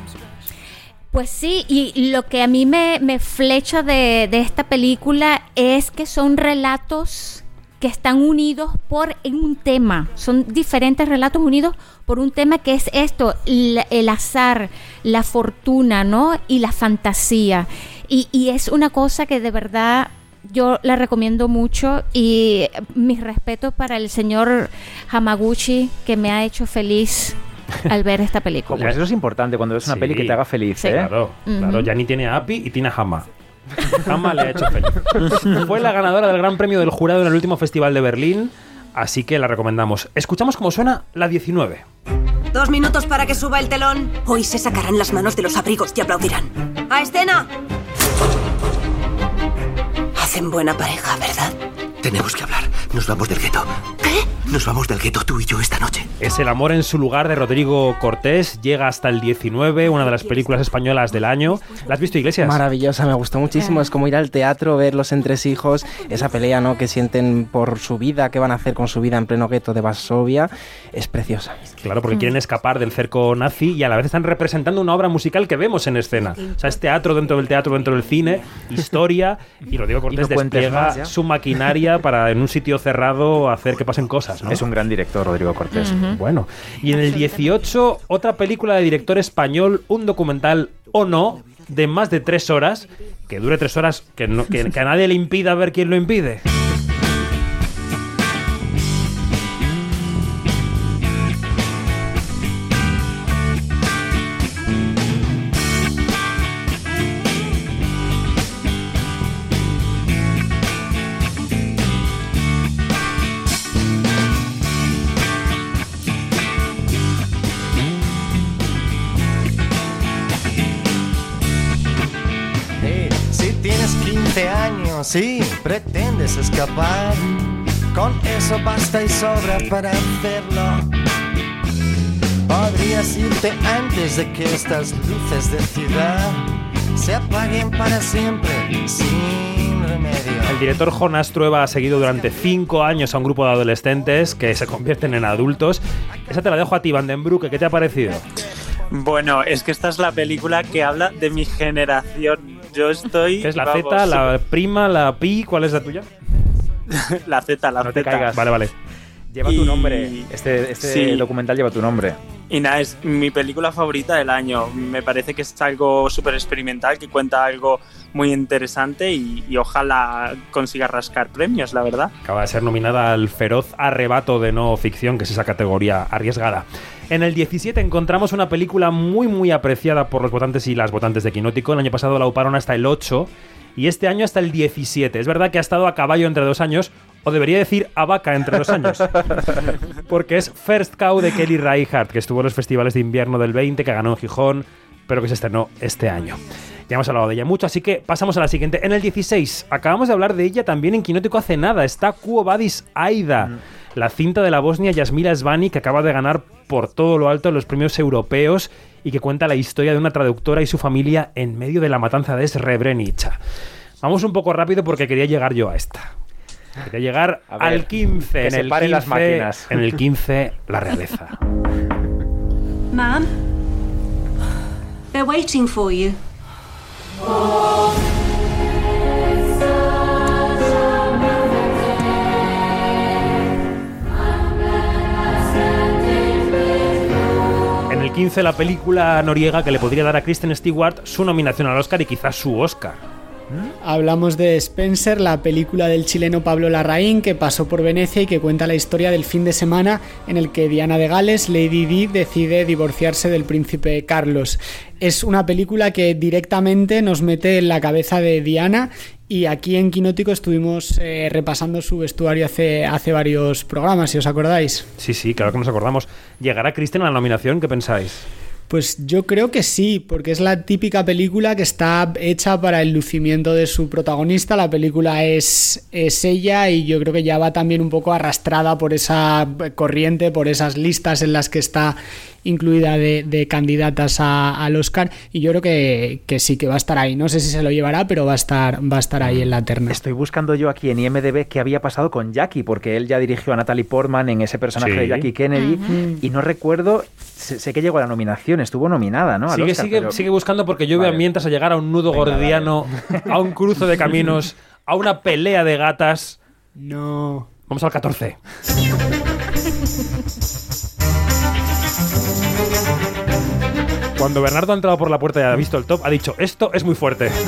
E: Pues sí, y lo que a mí me, me flecha de, de esta película es que son relatos que están unidos por un tema. Son diferentes relatos unidos por un tema que es esto, el azar, la fortuna, ¿no? Y la fantasía. Y, y es una cosa que de verdad yo la recomiendo mucho y mis respetos para el señor Hamaguchi que me ha hecho feliz al ver esta película.
D: Pues eso es importante cuando ves una
A: Sí.
D: peli que te haga feliz, ¿eh?
A: Claro, claro.
E: Ujú.
A: Yani tiene a Api y tiene a Hama. Le ha hecho feliz. Fue la ganadora del Gran Premio del Jurado en el último Festival de Berlín, así que la recomendamos. Escuchamos cómo suena la 19.
S: Dos minutos para que suba el telón. Hoy se sacarán las manos de los abrigos y aplaudirán. ¡A escena! Hacen buena pareja, ¿verdad?
T: Tenemos que hablar. Nos vamos del gueto.
S: ¿Qué?
T: Nos vamos del gueto tú y yo esta noche.
A: Es El amor en su lugar de Rodrigo Cortés, llega hasta el 19, una de las películas españolas del año. ¿La has visto, Iglesias?
F: Maravillosa, me gustó muchísimo. Es como ir al teatro, ver los entresijos, esa pelea ¿no? que sienten por su vida, qué van a hacer con su vida en pleno gueto de Varsovia. Es preciosa.
A: Claro, porque quieren escapar del cerco nazi y a la vez están representando una obra musical que vemos en escena. O sea, es teatro dentro del teatro, dentro del cine, historia, y Rodrigo Cortés
D: no cuentes
A: despliega
D: más,
A: su maquinaria para en un sitio cerrado hacer que pasen cosas. Cosas, ¿no?
D: Es un gran director, Rodrigo Cortés.
A: Bueno, y en el 18, otra película de director español, un documental o no, de más de tres horas, que dure tres horas, que, no- que- que a nadie le impida ver quién lo impide.
U: Y pretendes escapar, con eso basta y sobra para hacerlo. Podrías irte antes de que estas luces de ciudad se apaguen para siempre, sin remedio.
A: El director Jonas Trueba ha seguido durante cinco años a un grupo de adolescentes que se convierten en adultos. Esa te la dejo a ti, Van den Broek. ¿Qué te ha parecido?
L: Bueno, es que esta es la película que habla de mi generación. Yo estoy.
A: ¿Qué es la
L: vamos,
A: Z, la prima, la pi? ¿Cuál es la tuya?
L: la Z, la
D: No te caigas.
A: Vale, vale.
D: Lleva tu nombre. Este, este
L: Sí.
D: documental lleva tu nombre.
L: Y nada, es mi película favorita del año. Me parece que es algo súper experimental, que cuenta algo muy interesante y, y ojalá consiga rascar premios, la verdad.
A: Acaba de ser nominada al feroz arrebato de no ficción, que es esa categoría arriesgada. En el 17 encontramos una película muy muy apreciada por los votantes y las votantes de Quinótico. El año pasado la uparon hasta el 8 y este año hasta el 17. Es verdad que ha estado a caballo entre dos años, o debería decir a vaca entre dos años. Porque es First Cow de Kelly Reichardt, que estuvo en los festivales de invierno del 20, que ganó en Gijón, pero que se estrenó este año. Ya hemos hablado de ella mucho, así que pasamos a la siguiente. En el 16, acabamos de hablar de ella también en Quinótico hace nada. Está Quo Vadis Aida, la cinta de la Bosnia Yasmila Svani, que acaba de ganar por todo lo alto los premios europeos y que cuenta la historia de una traductora y su familia en medio de la matanza de Srebrenica. Vamos un poco rápido porque quería llegar yo a esta. Quería llegar
D: ver,
A: al 15.
D: que
A: en
D: se
A: el
D: paren las
A: 15,
D: máquinas.
A: En el 15, la realeza.
S: Ma'am? They're waiting for you.
A: En el 15, la película noriega que le podría dar a Kristen Stewart su nominación al Oscar y quizás su Oscar.
G: Hablamos de Spencer, la película del chileno Pablo Larraín que pasó por Venecia y que cuenta la historia del fin de semana en el que Diana de Gales, Lady Di, decide divorciarse del príncipe Carlos. Es una película que directamente nos mete en la cabeza de Diana y aquí en Quinótico estuvimos eh, repasando su vestuario hace, hace varios programas, si os acordáis.
A: Sí, sí, claro que nos acordamos. ¿Llegará Kristen a la nominación? ¿Qué pensáis?
G: Pues yo creo que sí, porque es la típica película que está hecha para el lucimiento de su protagonista. La película es, es ella y yo creo que ya va también un poco arrastrada por esa corriente, por esas listas en las que está incluida de, de candidatas a- al Oscar. Y yo creo que, que sí, que va a estar ahí. No sé si se lo llevará, pero va a estar, va a estar ahí en la terna.
D: Estoy buscando yo aquí en IMDB qué había pasado con Jackie, porque él ya dirigió a Natalie Portman en ese personaje
A: Sí.
D: de Jackie Kennedy y no recuerdo, sé, sé que llegó a la nominación, estuvo nominada, ¿no? Al
A: sigue,
D: Oscar,
A: sigue,
D: pero-
A: sigue buscando porque yo veo
D: Vale.
A: mientras a llegar a un nudo
D: Venga,
A: gordiano, a un cruce de caminos, a una pelea de gatas.
G: No.
A: Vamos al 14. Cuando Bernardo ha entrado por la puerta y ha visto el top, ha dicho, esto es muy fuerte.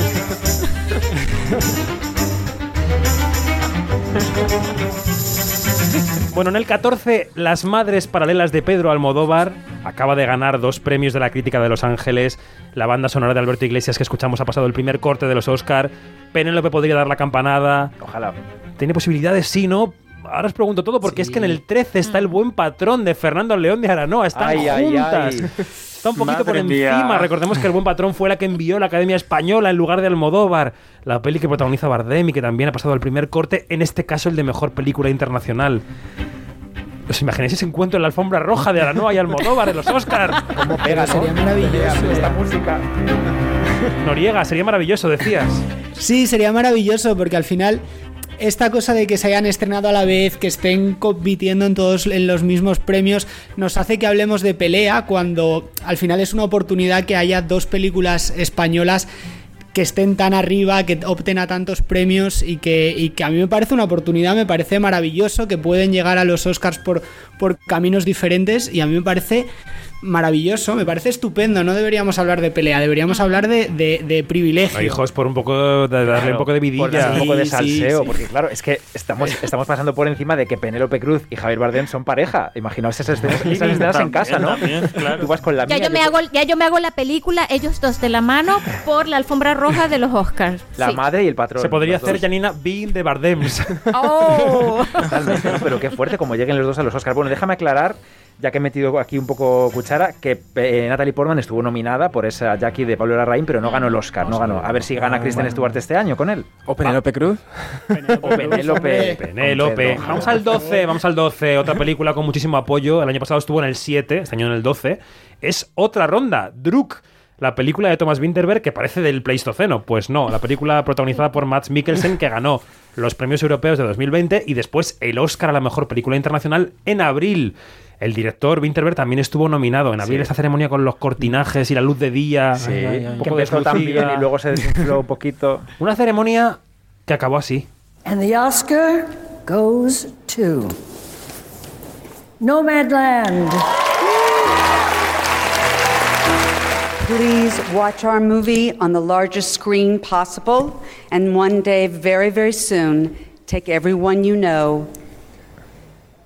A: Bueno, en el 14, Las Madres Paralelas de Pedro Almodóvar acaba de ganar dos premios de la crítica de Los Ángeles. La banda sonora de Alberto Iglesias que escuchamos ha pasado el primer corte de los Oscar. Penélope podría dar la campanada.
D: Ojalá.
A: ¿Tiene posibilidades? Sí, ¿no? Ahora os pregunto todo porque es que en el 13 está el buen patrón de Fernando León de Aranoa. Están
D: Ay, ay,
A: juntas.
D: ay.
A: Está un poquito por
L: Madre mía.
A: encima. Recordemos que el buen patrón fue la que envió la Academia Española en lugar de Almodóvar. La peli que protagoniza Bardem y que también ha pasado el primer corte. En este caso, el de mejor película internacional. ¿Os imagináis ese encuentro en la alfombra roja de Aranoa y Almodóvar en los Oscars?
D: ¿Cómo pega, no?
G: sería maravilloso.
D: Esta música.
A: Noriega, sería maravilloso, decías.
G: Sí, sería maravilloso porque al final esta cosa de que se hayan estrenado a la vez, que estén compitiendo en todos en los mismos premios, nos hace que hablemos de pelea cuando al final es una oportunidad que haya dos películas españolas que estén tan arriba, que opten a tantos premios y que, y que a mí me parece una oportunidad, me parece maravilloso que pueden llegar a los Oscars por, por caminos diferentes y a mí me parece maravilloso, me parece estupendo. No deberíamos hablar de pelea, deberíamos hablar de, de- de privilegio.
A: No, hijos, por un poco de darle
D: Claro,
A: un poco de
D: por
A: vidilla.
D: darle un poco de
G: Sí,
D: salseo,
G: sí.
D: porque claro, es que estamos, estamos pasando por encima de que Penélope Cruz y Javier Bardem son pareja. Imaginaos esas escenas, esas escenas en casa, ¿no? Tú vas con la
E: Ya
D: mía,
E: yo, me
D: yo-
E: hago, ya yo me hago la película, ellos dos de la mano, por la alfombra roja de los Oscars.
D: la
E: Sí.
D: madre y el patrón.
A: Se podría hacer,
D: dos.
A: Janina, Bill de Bardems.
E: Oh.
D: Totalmente, ¿no? Pero qué fuerte como lleguen los dos a los Oscars. Bueno, déjame aclarar, ya que he metido aquí un poco cuchara, que eh, Natalie Portman estuvo nominada por esa Jackie de Pablo Larraín, pero no ganó el Oscar, no ganó. A ver si gana Kristen Stewart este año con él.
F: ¿O Penélope Cruz?
D: O Penélope.
A: Penélope. Vamos al 12, vamos al 12. Otra película con muchísimo apoyo. El año pasado estuvo en el 7, este año en el 12. Es otra ronda, Druk. La película de Thomas Winterberg que parece del Pleistoceno. Pues no, la película protagonizada por Matt Mikkelsen que ganó los premios europeos de 2020 y después el Oscar a la mejor película internacional en abril. El director Winterberg también estuvo nominado en abril
D: Sí.
A: esta ceremonia con los cortinajes y la luz de día.
D: Sí,
A: un
D: que
A: poco
D: empezó tan bien y luego se desinfló un poquito.
A: Una ceremonia que acabó así.
V: And the Oscar goes to Nomadland.
W: Please watch our movie on the largest screen possible, and one day, very, very soon, take everyone you know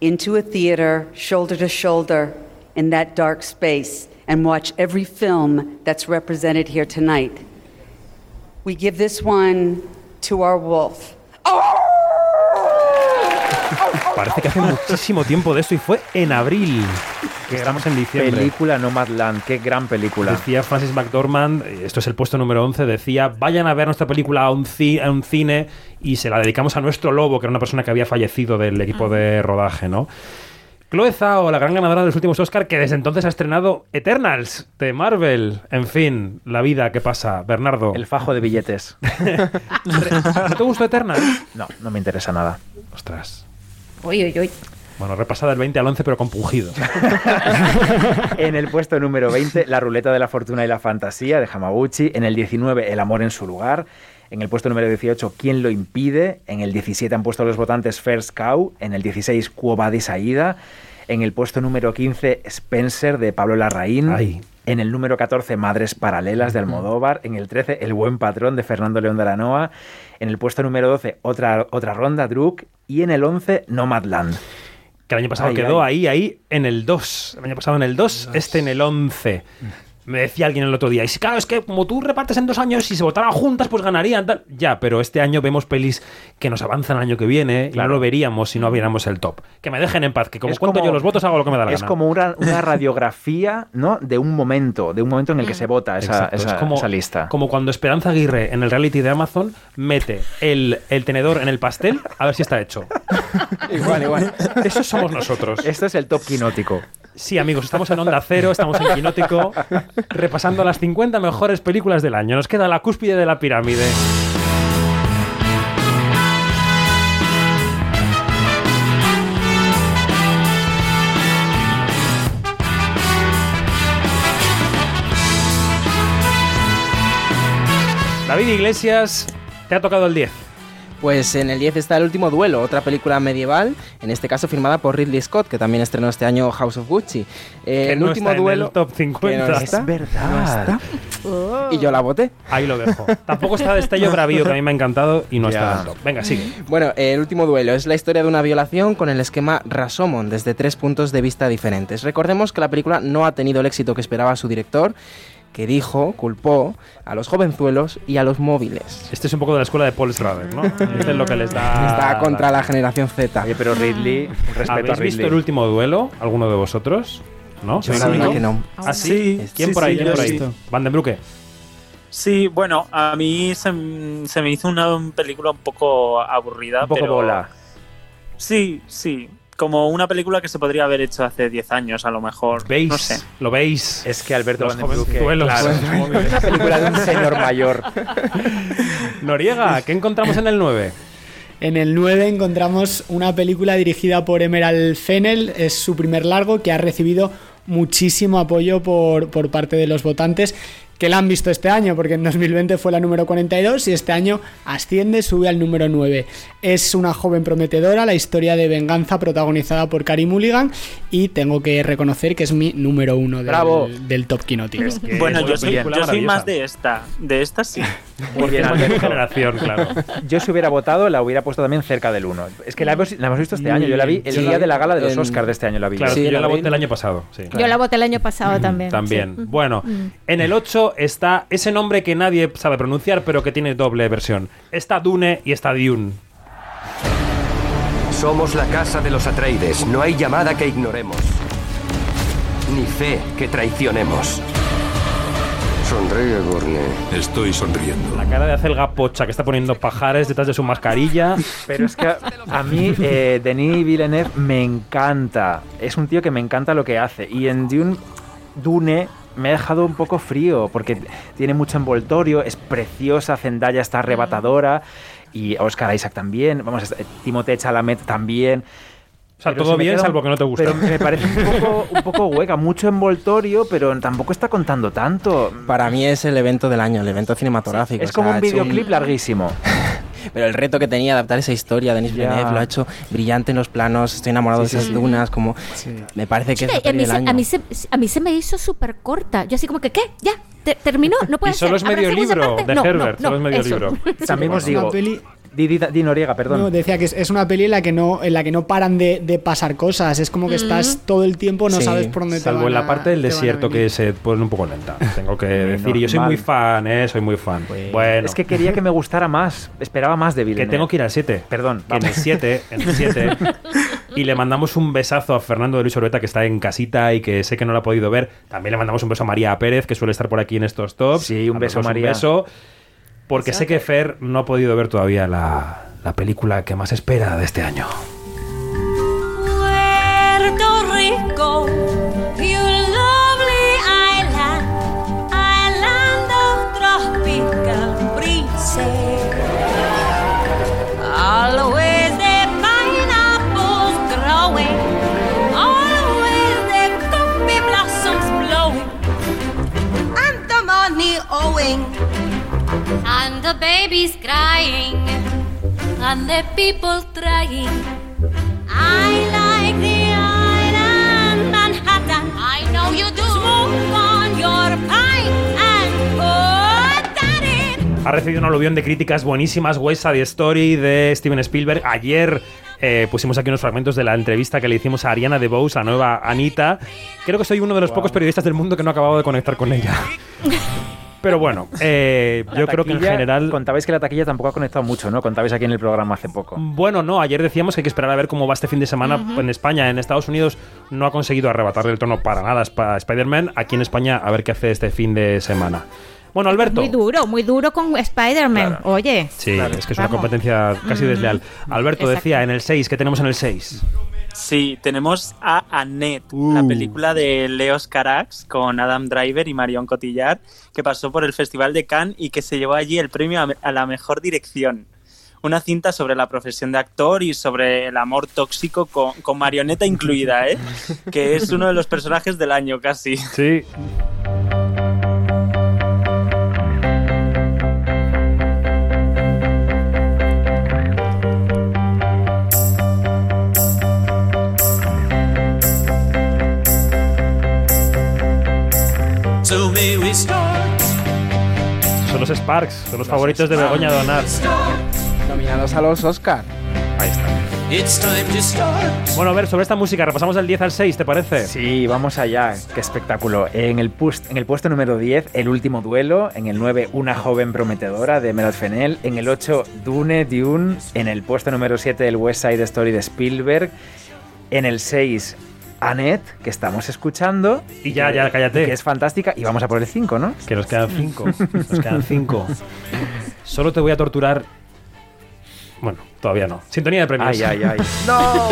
W: into a theater, shoulder to shoulder, in that dark space, and watch every film that's represented here tonight. We give this one to our wolf.
A: Parece que hace muchísimo tiempo de esto y fue en abril. Que estamos en diciembre.
D: Película Nomadland, qué gran película.
A: Decía Francis McDormand, esto es el puesto número 11, decía, vayan a ver nuestra película a un, ci- a un cine y se la dedicamos a nuestro lobo, que era una persona que había fallecido del equipo de rodaje, ¿no? Chloe Zhao, la gran ganadora de los últimos Oscar, que desde entonces ha estrenado Eternals de Marvel. En fin, la vida que pasa. Bernardo.
D: El fajo de billetes.
A: ¿No te gustó Eternals?
D: No, no me interesa nada.
A: Ostras.
E: Uy, uy, uy.
A: Bueno, repasada del 20 al 11, pero compungido.
D: En el puesto número 20, La ruleta de la fortuna y la fantasía de Hamaguchi. En el 19, El amor en su lugar. En el puesto número 18, ¿Quién lo impide? En el 17 han puesto los votantes First Cow. En el 16, Quo Vadis Aida. En el puesto número 15, Spencer de Pablo Larraín.
A: Ay.
D: En el número 14, Madres Paralelas de Almodóvar. En el 13, El Buen Patrón de Fernando León de Aranoa. En el puesto número 12, otra, otra ronda, Druk. Y en el 11, Nomadland.
A: Que el año pasado
D: Ay,
A: quedó
D: ay.
A: ahí, ahí, en el 2. El año pasado en el 2, este en el 11. Me decía alguien el otro día, y si, claro, es que como tú repartes en dos años, si se votaran juntas, pues ganarían. Tal. Ya, pero este año vemos pelis que nos avanzan el año que viene y
D: Claro.
A: no lo veríamos si no viéramos el top. Que me dejen en paz, que como
D: Es
A: cuento
D: como-
A: yo los votos, hago lo que me da la
D: Es
A: gana.
D: como una, una radiografía ¿no? de un momento, de un momento en el que se vota esa,
A: Exacto,
D: esa-
A: es como,
D: esa lista.
A: Como cuando Esperanza Aguirre en el reality de Amazon mete el, el tenedor en el pastel a ver si está hecho.
D: Igual, igual.
A: Eso somos nosotros.
D: Esto es el top quinótico.
A: Sí, amigos, estamos en Onda Cero, estamos en Quinótico, repasando las 50 mejores películas del año. Nos queda la cúspide de la pirámide. David Iglesias, te ha tocado el 10.
F: Pues en el 10 está El último duelo, otra película medieval, en este caso firmada por Ridley Scott, que también estrenó este año House of Gucci. Eh,
A: Que
F: el
A: no
F: último
A: está en
F: duelo
A: el top 50.
F: que no
A: Es verdad.
F: no está. Y yo la voté.
A: Ahí lo dejo. Tampoco está Destello Bravío, que a mí me ha encantado y no está en el top. Venga, sigue.
F: Bueno, eh, el último duelo es la historia de una violación con el esquema Rasomon desde tres puntos de vista diferentes. Recordemos que la película no ha tenido el éxito que esperaba su director, que dijo, culpó a los jovenzuelos y a los móviles.
A: Este es un poco de la escuela de Paul Schrader, ¿no? Este es lo que les da...
F: Está contra la generación Z.
D: Oye, pero Ridley, respeto a
A: ¿Habéis
D: Ridley.
A: visto el último duelo? ¿Alguno de vosotros? ¿No?
F: Yo
A: ¿Sois
F: la verdad
A: amigos?
F: que no.
A: ¿Ah, sí?
L: Sí,
A: ¿Quién
L: sí,
A: por ahí?
L: sí,
A: ¿Quién por ahí? Van den Brucke.
L: Sí, bueno, a mí se me hizo una película un poco aburrida.
D: Un poco
L: pero-
D: bola.
L: Sí, sí. Como una película que se podría haber hecho hace 10 años, a lo mejor.
A: ¿Veis?
L: No sé.
A: ¿Lo veis?
D: Es que Alberto
A: Los
D: Van den Broek,
A: jovenzuelos.
D: claro, es una película de un señor mayor.
A: Noriega, ¿qué encontramos en el 9?
G: En el 9 encontramos una película dirigida por Emerald Fennel, es su primer largo que ha recibido muchísimo apoyo por, por parte de los votantes. Que la han visto este año, porque en 2020 fue la número 42 y este año asciende, sube al número 9. Es una joven prometedora, la historia de venganza protagonizada por Carey Mulligan y tengo que reconocer que es mi número uno del,
D: Bravo.
G: del Top Kinotic.
L: Bueno, yo soy, yo soy más de esta. De esta sí.
D: Muy bien,
A: generación, claro.
D: Yo si hubiera votado la hubiera puesto también cerca del 1. Es que la hemos, la hemos visto este año. Yo la vi el
G: Yo
D: día
G: vi
D: de la gala de los
F: en-
D: Oscars de este año. La vi.
A: Claro,
F: Sí,
A: yo la voté el año pasado. Sí.
E: Yo la voté el año pasado también.
A: También.
E: sí.
A: Bueno,
E: Mm.
A: en el 8 está ese nombre que nadie sabe pronunciar, pero que tiene doble versión. Está Dune y está Dune.
X: Somos la casa de los Atreides. No hay llamada que ignoremos. Ni fe que traicionemos.
K: Sonríe, Gurney.
Y: Estoy sonriendo.
A: La cara de acelga pocha que está poniendo pajares detrás de su mascarilla.
D: Pero es que a, a mí eh, Denis Villeneuve me encanta. Es un tío que me encanta lo que hace. Y en Dune, Dune me ha dejado un poco frío porque tiene mucho envoltorio, es preciosa, Zendaya está arrebatadora y Oscar Isaac también, vamos, eh, Timothée Chalamet también.
A: O sea,
D: Pero
A: todo
D: se
A: bien,
D: un-
A: salvo que no te gusta.
D: Pero me parece un poco, un poco hueca, mucho envoltorio, pero tampoco está contando tanto.
F: Para mí es el evento del año, el evento cinematográfico.
D: Es
F: o sea,
D: como un videoclip larguísimo.
F: Pero el reto que tenía adaptar esa historia, Denis. Villeneuve lo ha hecho brillante en los planos, estoy enamorado
D: Sí,
F: de esas
D: sí.
F: dunas, como me parece que es
E: a, mí se,
F: año.
E: a, mí se, a mí se me hizo súper corta. Yo así como que, ¿qué? ¿Ya? ¿Te- ¿Terminó? No puede
A: Y solo es
E: ser. ¿Habrá
A: medio libro de
E: No,
A: Herbert,
E: no,
A: solo es medio
E: eso.
A: libro.
D: También os digo, Di, di- di Noriega, perdón.
G: No, decía que es, es una peli en la que no, en la que no paran de, de pasar cosas. Es como que estás todo el tiempo, no
A: Sí,
G: sabes por dónde te
A: Salvo
G: van
A: en la
G: a-
A: parte del
G: te a
A: desierto que se pone un poco lenta, tengo que decir. Y yo soy muy fan, ¿eh? Soy muy fan. bueno,
D: Es que quería que me gustara más. Esperaba más de
A: que
D: Villeneuve.
A: tengo que ir al 7.
D: Perdón.
A: Que en el 7, en el 7. y le mandamos un besazo a Fernando de Luis Orbeta, que está en casita y que sé que no lo ha podido ver. También le mandamos un beso a María Pérez, que suele estar por aquí en estos tops.
D: Sí, un beso,
A: Mandamos
D: María.
A: Un beso. Porque sé que Fer no ha podido ver todavía la, la película que más espera de este año.
M: Puerto Rico, you lovely island, island of tropical breezes. Always the pineapples growing, always the coffee blossoms blowing, and the money owing, and the babies crying, and the people trying. I like the island Manhattan. I know you do. Smoke on your pint and put that in.
A: Ha recibido un aluvión de críticas buenísimas. West Side Story de Steven Spielberg. Ayer eh, pusimos aquí unos fragmentos de la entrevista que le hicimos a Ariana DeBose, la nueva Anita. Creo que soy uno de los pocos periodistas del mundo que no ha acabado de conectar con ella. Pero bueno, eh, yo creo que en general.
D: Contabais que la taquilla tampoco ha conectado mucho, ¿no? Contabais aquí en el programa hace poco.
A: Bueno, no, ayer decíamos que hay que esperar a ver cómo va este fin de semana en España. En Estados Unidos no ha conseguido arrebatarle el tono para nada a Sp- a Spider-Man. Aquí en España, a ver qué hace este fin de semana. Bueno, Alberto.
E: Muy duro, muy duro con Spider-Man. Oye.
A: Sí, es que es una competencia casi desleal. Alberto
E: Exacto.
A: decía en el 6, ¿qué tenemos en el 6?
L: Sí, tenemos a Annette, la
A: Uh.
L: película de Leos Carax con Adam Driver y Marion Cotillard, que pasó por el Festival de Cannes y que se llevó allí el premio a, a la mejor dirección. Una cinta sobre la profesión de actor y sobre el amor tóxico con, con marioneta incluida, ¿eh? que es uno de los personajes del año casi.
A: Sí. Los Sparks, son los favoritos de Begoña Donat.
F: Nominados a los Oscar.
A: Ahí está.
C: It's time to start.
A: Bueno, a ver, sobre esta música, repasamos del 10 al 6, ¿te parece?
D: Sí, vamos allá. Qué espectáculo. En el, en el puesto número 10, El último duelo. En el 9, Una joven prometedora de Melot Fenel. En el 8, Dune, Dune. En el puesto número 7, El West Side Story de Spielberg. En el 6, Annette, que estamos escuchando.
A: Y ya, ya, cállate.
D: Que es fantástica. Y vamos a por el 5, ¿no?
A: Que nos quedan 5. nos quedan 5. Solo te voy a torturar. Bueno, todavía no. Sintonía de premios.
D: Ay, ay, ay.
A: ¡No!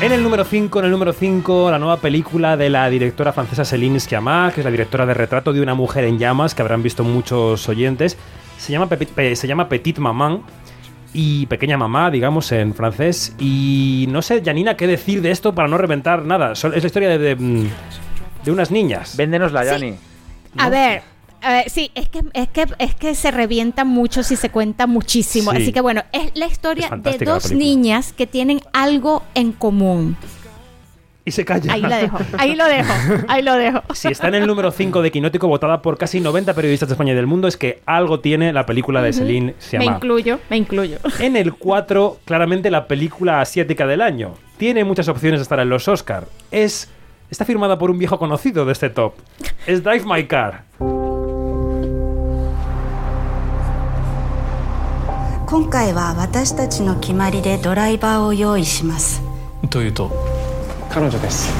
A: En el número 5, en el número 5, la nueva película de la directora francesa Céline Sciamma, que es la directora de Retrato de una mujer en llamas, que habrán visto muchos oyentes. Se llama, Pe- se llama Petite Maman y Pequeña Mamá, digamos, en francés. Y no sé, Janina, qué decir de esto para no reventar nada. Es la historia de, de, mm, de unas niñas.
D: Véndenosla, Jani.
E: A ver, sí, es que, es que es que se revienta mucho si se cuenta muchísimo.
A: Sí.
E: Así que bueno, es la historia
A: Es
E: de dos niñas que tienen algo en común.
A: Y se calla.
E: Ahí la dejo, ahí lo dejo, ahí lo dejo.
A: Si está en el número 5 de Quinótico, votada por casi 90 periodistas de España y del mundo, es que algo tiene la película de
E: Ujú.
A: Celine
E: Me incluyo, me incluyo.
A: En el 4, claramente la película asiática del año. Tiene muchas opciones de estar en los Oscar. Es está firmada por un viejo conocido de este top. Es Drive My Car.
Y: 今回は私たちの決まりでドライバーを用意します
R: というと彼女です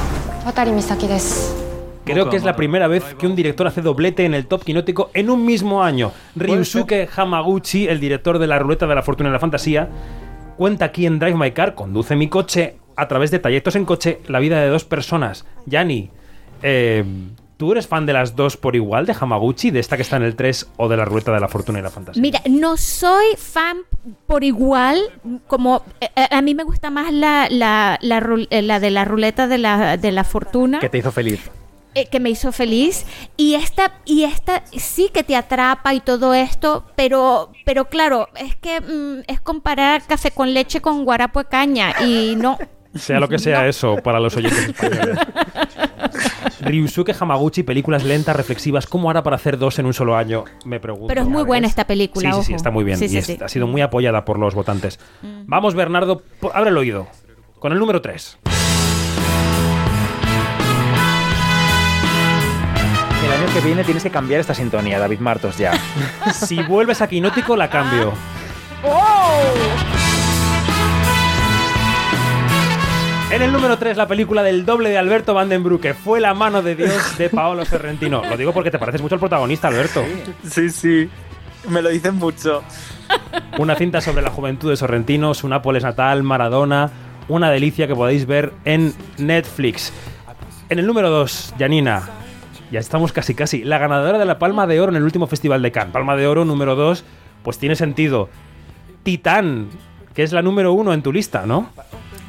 Y: 渡美咲です
A: Creo que es la primera vez que un director hace doblete en el top quinótico en un mismo año. Ryusuke Hamaguchi, el director de La Ruleta de la Fortuna y la Fantasía, cuenta aquí en Drive My Car, conduce mi coche, a través de trayectos en coche, la vida de dos personas. Yani, eh, ¿tú eres fan de las dos por igual, de Hamaguchi, de esta que está en el 3 o de La Ruleta de la Fortuna y la Fantasía?
E: Mira, no soy fan por igual, como eh, eh, a mí me gusta más la, la, eh, la de la ruleta de la, de la fortuna.
D: Que te hizo feliz.
E: eh, que me hizo feliz y esta y esta sí que te atrapa y todo esto pero pero claro es que mm, es comparar café con leche con guarapo de caña y no
A: Sea lo que sea eso para los oyentes españoles. Ryusuke Hamaguchi, películas lentas, reflexivas. ¿Cómo hará para hacer dos en un solo año? Me pregunto.
E: pero es muy buena esta película
A: Sí, sí, sí, está muy bien.
E: Sí,
A: y
E: sí,
A: es-
E: sí.
A: ha sido muy apoyada por los votantes. Vamos, Bernardo, abre el oído. Con el número 3.
D: El año que viene tienes que cambiar esta sintonía, David Martos, ya.
A: si vuelves a Quinótico, la cambio. En el número 3, la película del doble de Alberto Vandenbroek, que fue la mano de Dios de Paolo Sorrentino. Lo digo porque te pareces mucho al protagonista, Alberto.
L: Sí, sí. Me lo dicen mucho.
A: Una cinta sobre la juventud de Sorrentino, su Nápoles natal, Maradona. Una delicia que podéis ver en Netflix. En el número 2, Janina. Ya estamos casi casi. La ganadora de la Palma de Oro en el último Festival de Cannes. Palma de Oro número 2, pues tiene sentido. Titán, es la número 1 en tu lista, ¿no?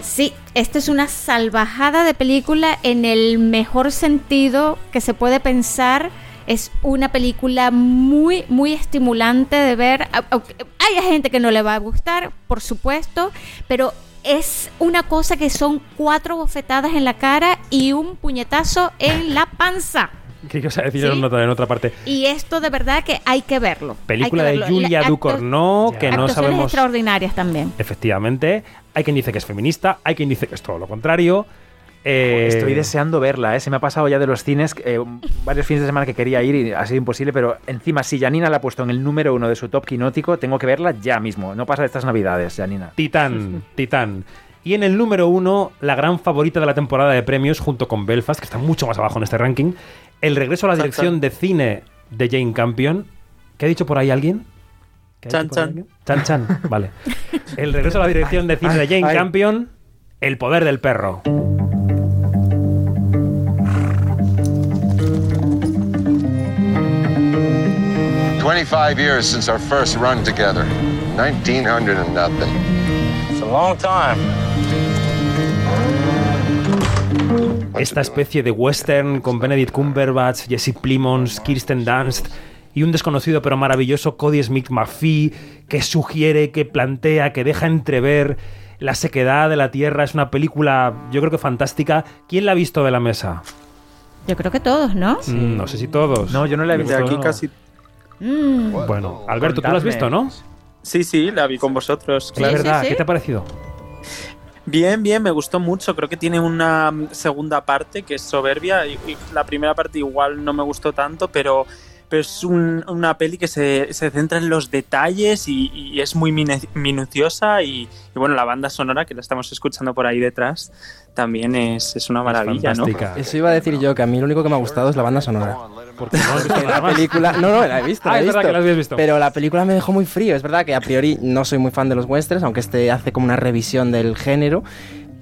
E: Sí, esta es una salvajada de película en el mejor sentido que se puede pensar. Es una película muy, muy estimulante de ver. Hay gente que no le va a gustar, por supuesto, pero es una cosa que son cuatro bofetadas en la cara y un puñetazo en la panza.
A: ¿Qué ibas a decir
E: Sí.
A: en, otra, en otra parte?
E: Y esto de verdad que hay que verlo.
A: Película de
E: que verlo.
A: Julia Ducournau, que no sabemos
E: extraordinarias también.
A: efectivamente. Hay quien dice que es feminista, hay quien dice que es todo lo contrario. Eh,
D: Estoy deseando verla, ¿eh? Se me ha pasado ya de los cines eh, varios fines de semana que quería ir y ha sido imposible, pero encima, si Janina la ha puesto en el número uno de su top quinótico, tengo que verla ya mismo. No pasa de estas navidades, Janina.
A: Titán, Titán. Y en el número uno, la gran favorita de la temporada de premios, junto con Belfast, que está mucho más abajo en este ranking, el regreso a la dirección
L: chan.
A: de cine de Jane Campion. ¿Qué ha dicho por ahí alguien? ¿Qué ha
L: Chan, chan.
A: Chan, chan, vale. El regreso a la dirección de cine de Jane
D: ay.
A: Campion, El poder del perro.
Z: Twenty-five years since our first run together. 1900 and nothing.
K: It's a long time.
A: Esta especie de western con Benedict Cumberbatch, Jesse Plimons, Kirsten Dunst y un desconocido pero maravilloso Cody Smith McPhee que sugiere, que plantea, que deja entrever la sequedad de la tierra. Es una película, yo creo que fantástica. ¿Quién la ha visto de la mesa?
E: Yo creo que todos, ¿no?
A: Mm, no sé si todos.
D: No, yo no la he visto.
L: Aquí
A: no.
L: casi.
E: Mm.
A: Bueno, Alberto, tú lo has visto, ¿no?
L: Sí, sí, la vi con vosotros.
A: Es
L: claro.
A: verdad.
E: sí.
A: ¿Qué te ha parecido?
L: Bien, bien, me gustó mucho. Creo que tiene una mm, segunda parte que es soberbia. La primera parte igual no me gustó tanto, pero, pero es un- una peli que se, se centra en los detalles y, y es muy mine- minuciosa. Y, y bueno, la banda sonora que la estamos escuchando por ahí detrás también es, es una maravilla, ¿no?
A: Fantástica.
F: Eso iba a decir yo, que a mí lo único que me ha gustado es la banda sonora.
A: Porque no has visto nada
F: La película, no, no, la he visto.
A: Ah,
F: la he
A: es verdad
F: visto.
A: que la habías visto.
F: Pero la película me dejó muy frío. Es verdad que a priori no soy muy fan de los westerns, aunque este hace como una revisión del género.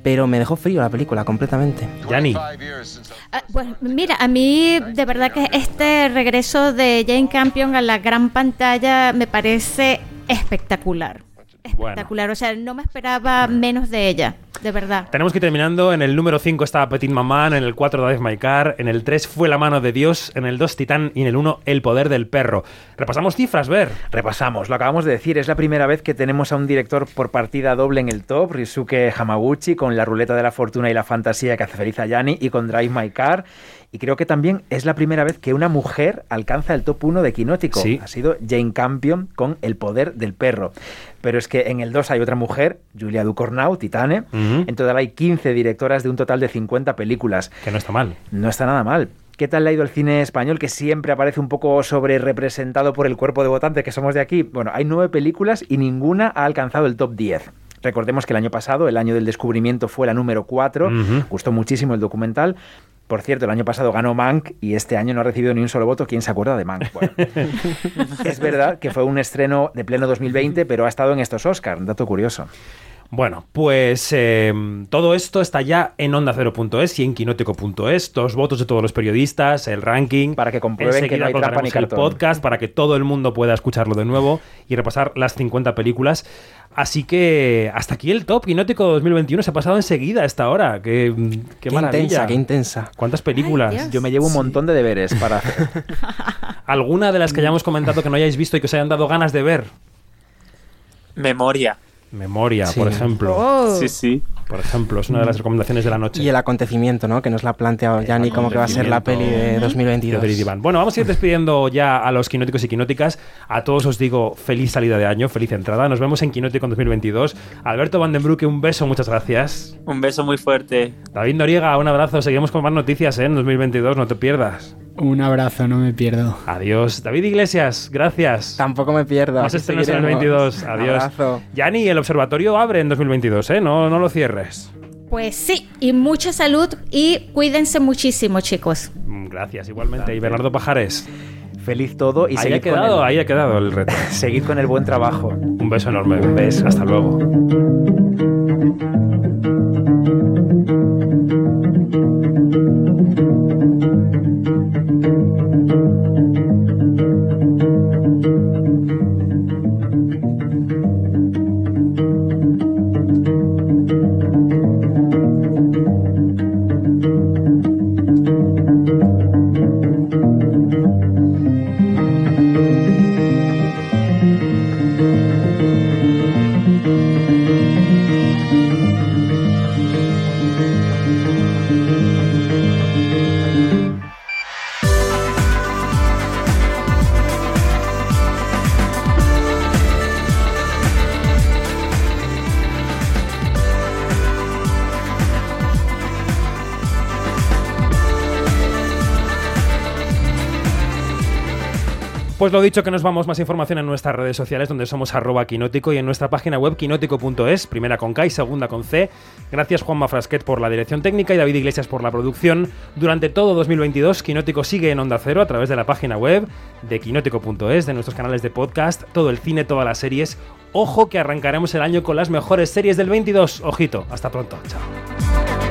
F: Pero me dejó frío la película completamente.
A: Yani.
E: Ah, bueno, mira, a mí de verdad que este regreso de Jane Campion a la gran pantalla me parece espectacular. Espectacular, o sea, no me esperaba menos de ella, de verdad.
A: Tenemos que ir terminando. En el número 5 está Petit Maman, en el 4 Dave My Car, en el 3 Fue la mano de Dios, en el 2 Titán y en el 1 El poder del perro. Repasamos cifras, ver.
D: Repasamos, lo acabamos de decir, es la primera vez que tenemos a un director por partida doble en el top, Risuke Hamaguchi, con La ruleta de la fortuna y la fantasía que hace feliz a Yani, y con Drive My Car. Y creo que también es la primera vez que una mujer alcanza el top 1 de Quinótico.
A: Sí.
D: Ha sido Jane Campion con El poder del perro. Pero es que en el 2 hay otra mujer, Julia Ducournau, Titane.
A: Ujú.
D: En total hay 15 directoras de un total de 50 películas.
A: Que no está mal.
D: No está nada mal. ¿Qué tal le ha ido el cine español que siempre aparece un poco sobre representado por el cuerpo de votante que somos de aquí? Bueno, hay nueve películas y ninguna ha alcanzado el top 10. Recordemos que el año pasado, el año del descubrimiento, fue la número 4.
A: Ujú.
D: Gustó muchísimo el documental. Por cierto, el año pasado ganó Mank y este año no ha recibido ni un solo voto. ¿Quién se acuerda de Mank? Bueno, es verdad que fue un estreno de pleno 2020, pero ha estado en estos Oscars. Un dato curioso.
A: Bueno, pues eh, todo esto está ya en onda0.es y en quinótico.es. Los votos de todos los periodistas, el ranking. Para
D: que comprueben que no hay trampa ni
A: el podcast, para que todo el mundo pueda escucharlo de nuevo y repasar las 50 películas. Así que hasta aquí el top Quinótico 2021. Se ha pasado enseguida a esta hora. Qué, qué,
F: Qué
A: maravilla.
F: intensa, qué intensa.
A: ¿Cuántas películas?
D: Yo me llevo un montón de deberes para hacer.
A: ¿Alguna de las que hayamos comentado que no hayáis visto y que os hayan dado ganas de ver?
L: Memoria.
A: Memoria,
F: Sí.
A: por ejemplo.
E: Oh.
L: Sí, sí.
A: Por ejemplo, es una de las recomendaciones de la noche.
F: Y el acontecimiento, ¿no? Que nos la ha planteado Yanni como que va a ser la peli de 2022.
A: Teodoro y Iván. Bueno, vamos a ir despidiendo ya a los quinóticos y quinóticas. A todos os digo feliz salida de año, feliz entrada. Nos vemos en Quinótico en 2022. Alberto Van den Broeke, un beso, muchas gracias.
L: Un beso muy fuerte.
A: David Noriega, un abrazo. Seguimos con más noticias ¿eh? en 2022, no te pierdas.
G: Un abrazo, no me pierdo.
A: Adiós. David Iglesias, gracias.
F: Tampoco me pierdo.
A: Más estrenos en el
F: seguiremos.
A: 22. Adiós.
F: Abrazo.
A: Yani, el observatorio abre en 2022, ¿eh? No, no lo cierres.
E: Pues sí, y mucha salud y cuídense muchísimo, chicos.
A: Mm, Gracias, igualmente. Y Bernardo Pajares.
D: Feliz todo y
A: ahí ha quedado,
D: con el,
A: ahí ha quedado el reto.
D: seguid con el buen trabajo.
A: Un beso enorme. Un beso. Hasta luego. Pues lo dicho, que nos vamos más información en nuestras redes sociales, donde somos arroba quinótico y en nuestra página web quinótico.es, primera con K y segunda con C. Gracias Juanma Frasquet por la dirección técnica y David Iglesias por la producción. Durante todo 2022, Quinótico sigue en Onda Cero a través de la página web de quinótico.es, de nuestros canales de podcast, todo el cine, todas las series. Ojo que arrancaremos el año con las mejores series del 22. Ojito, hasta pronto. Chao.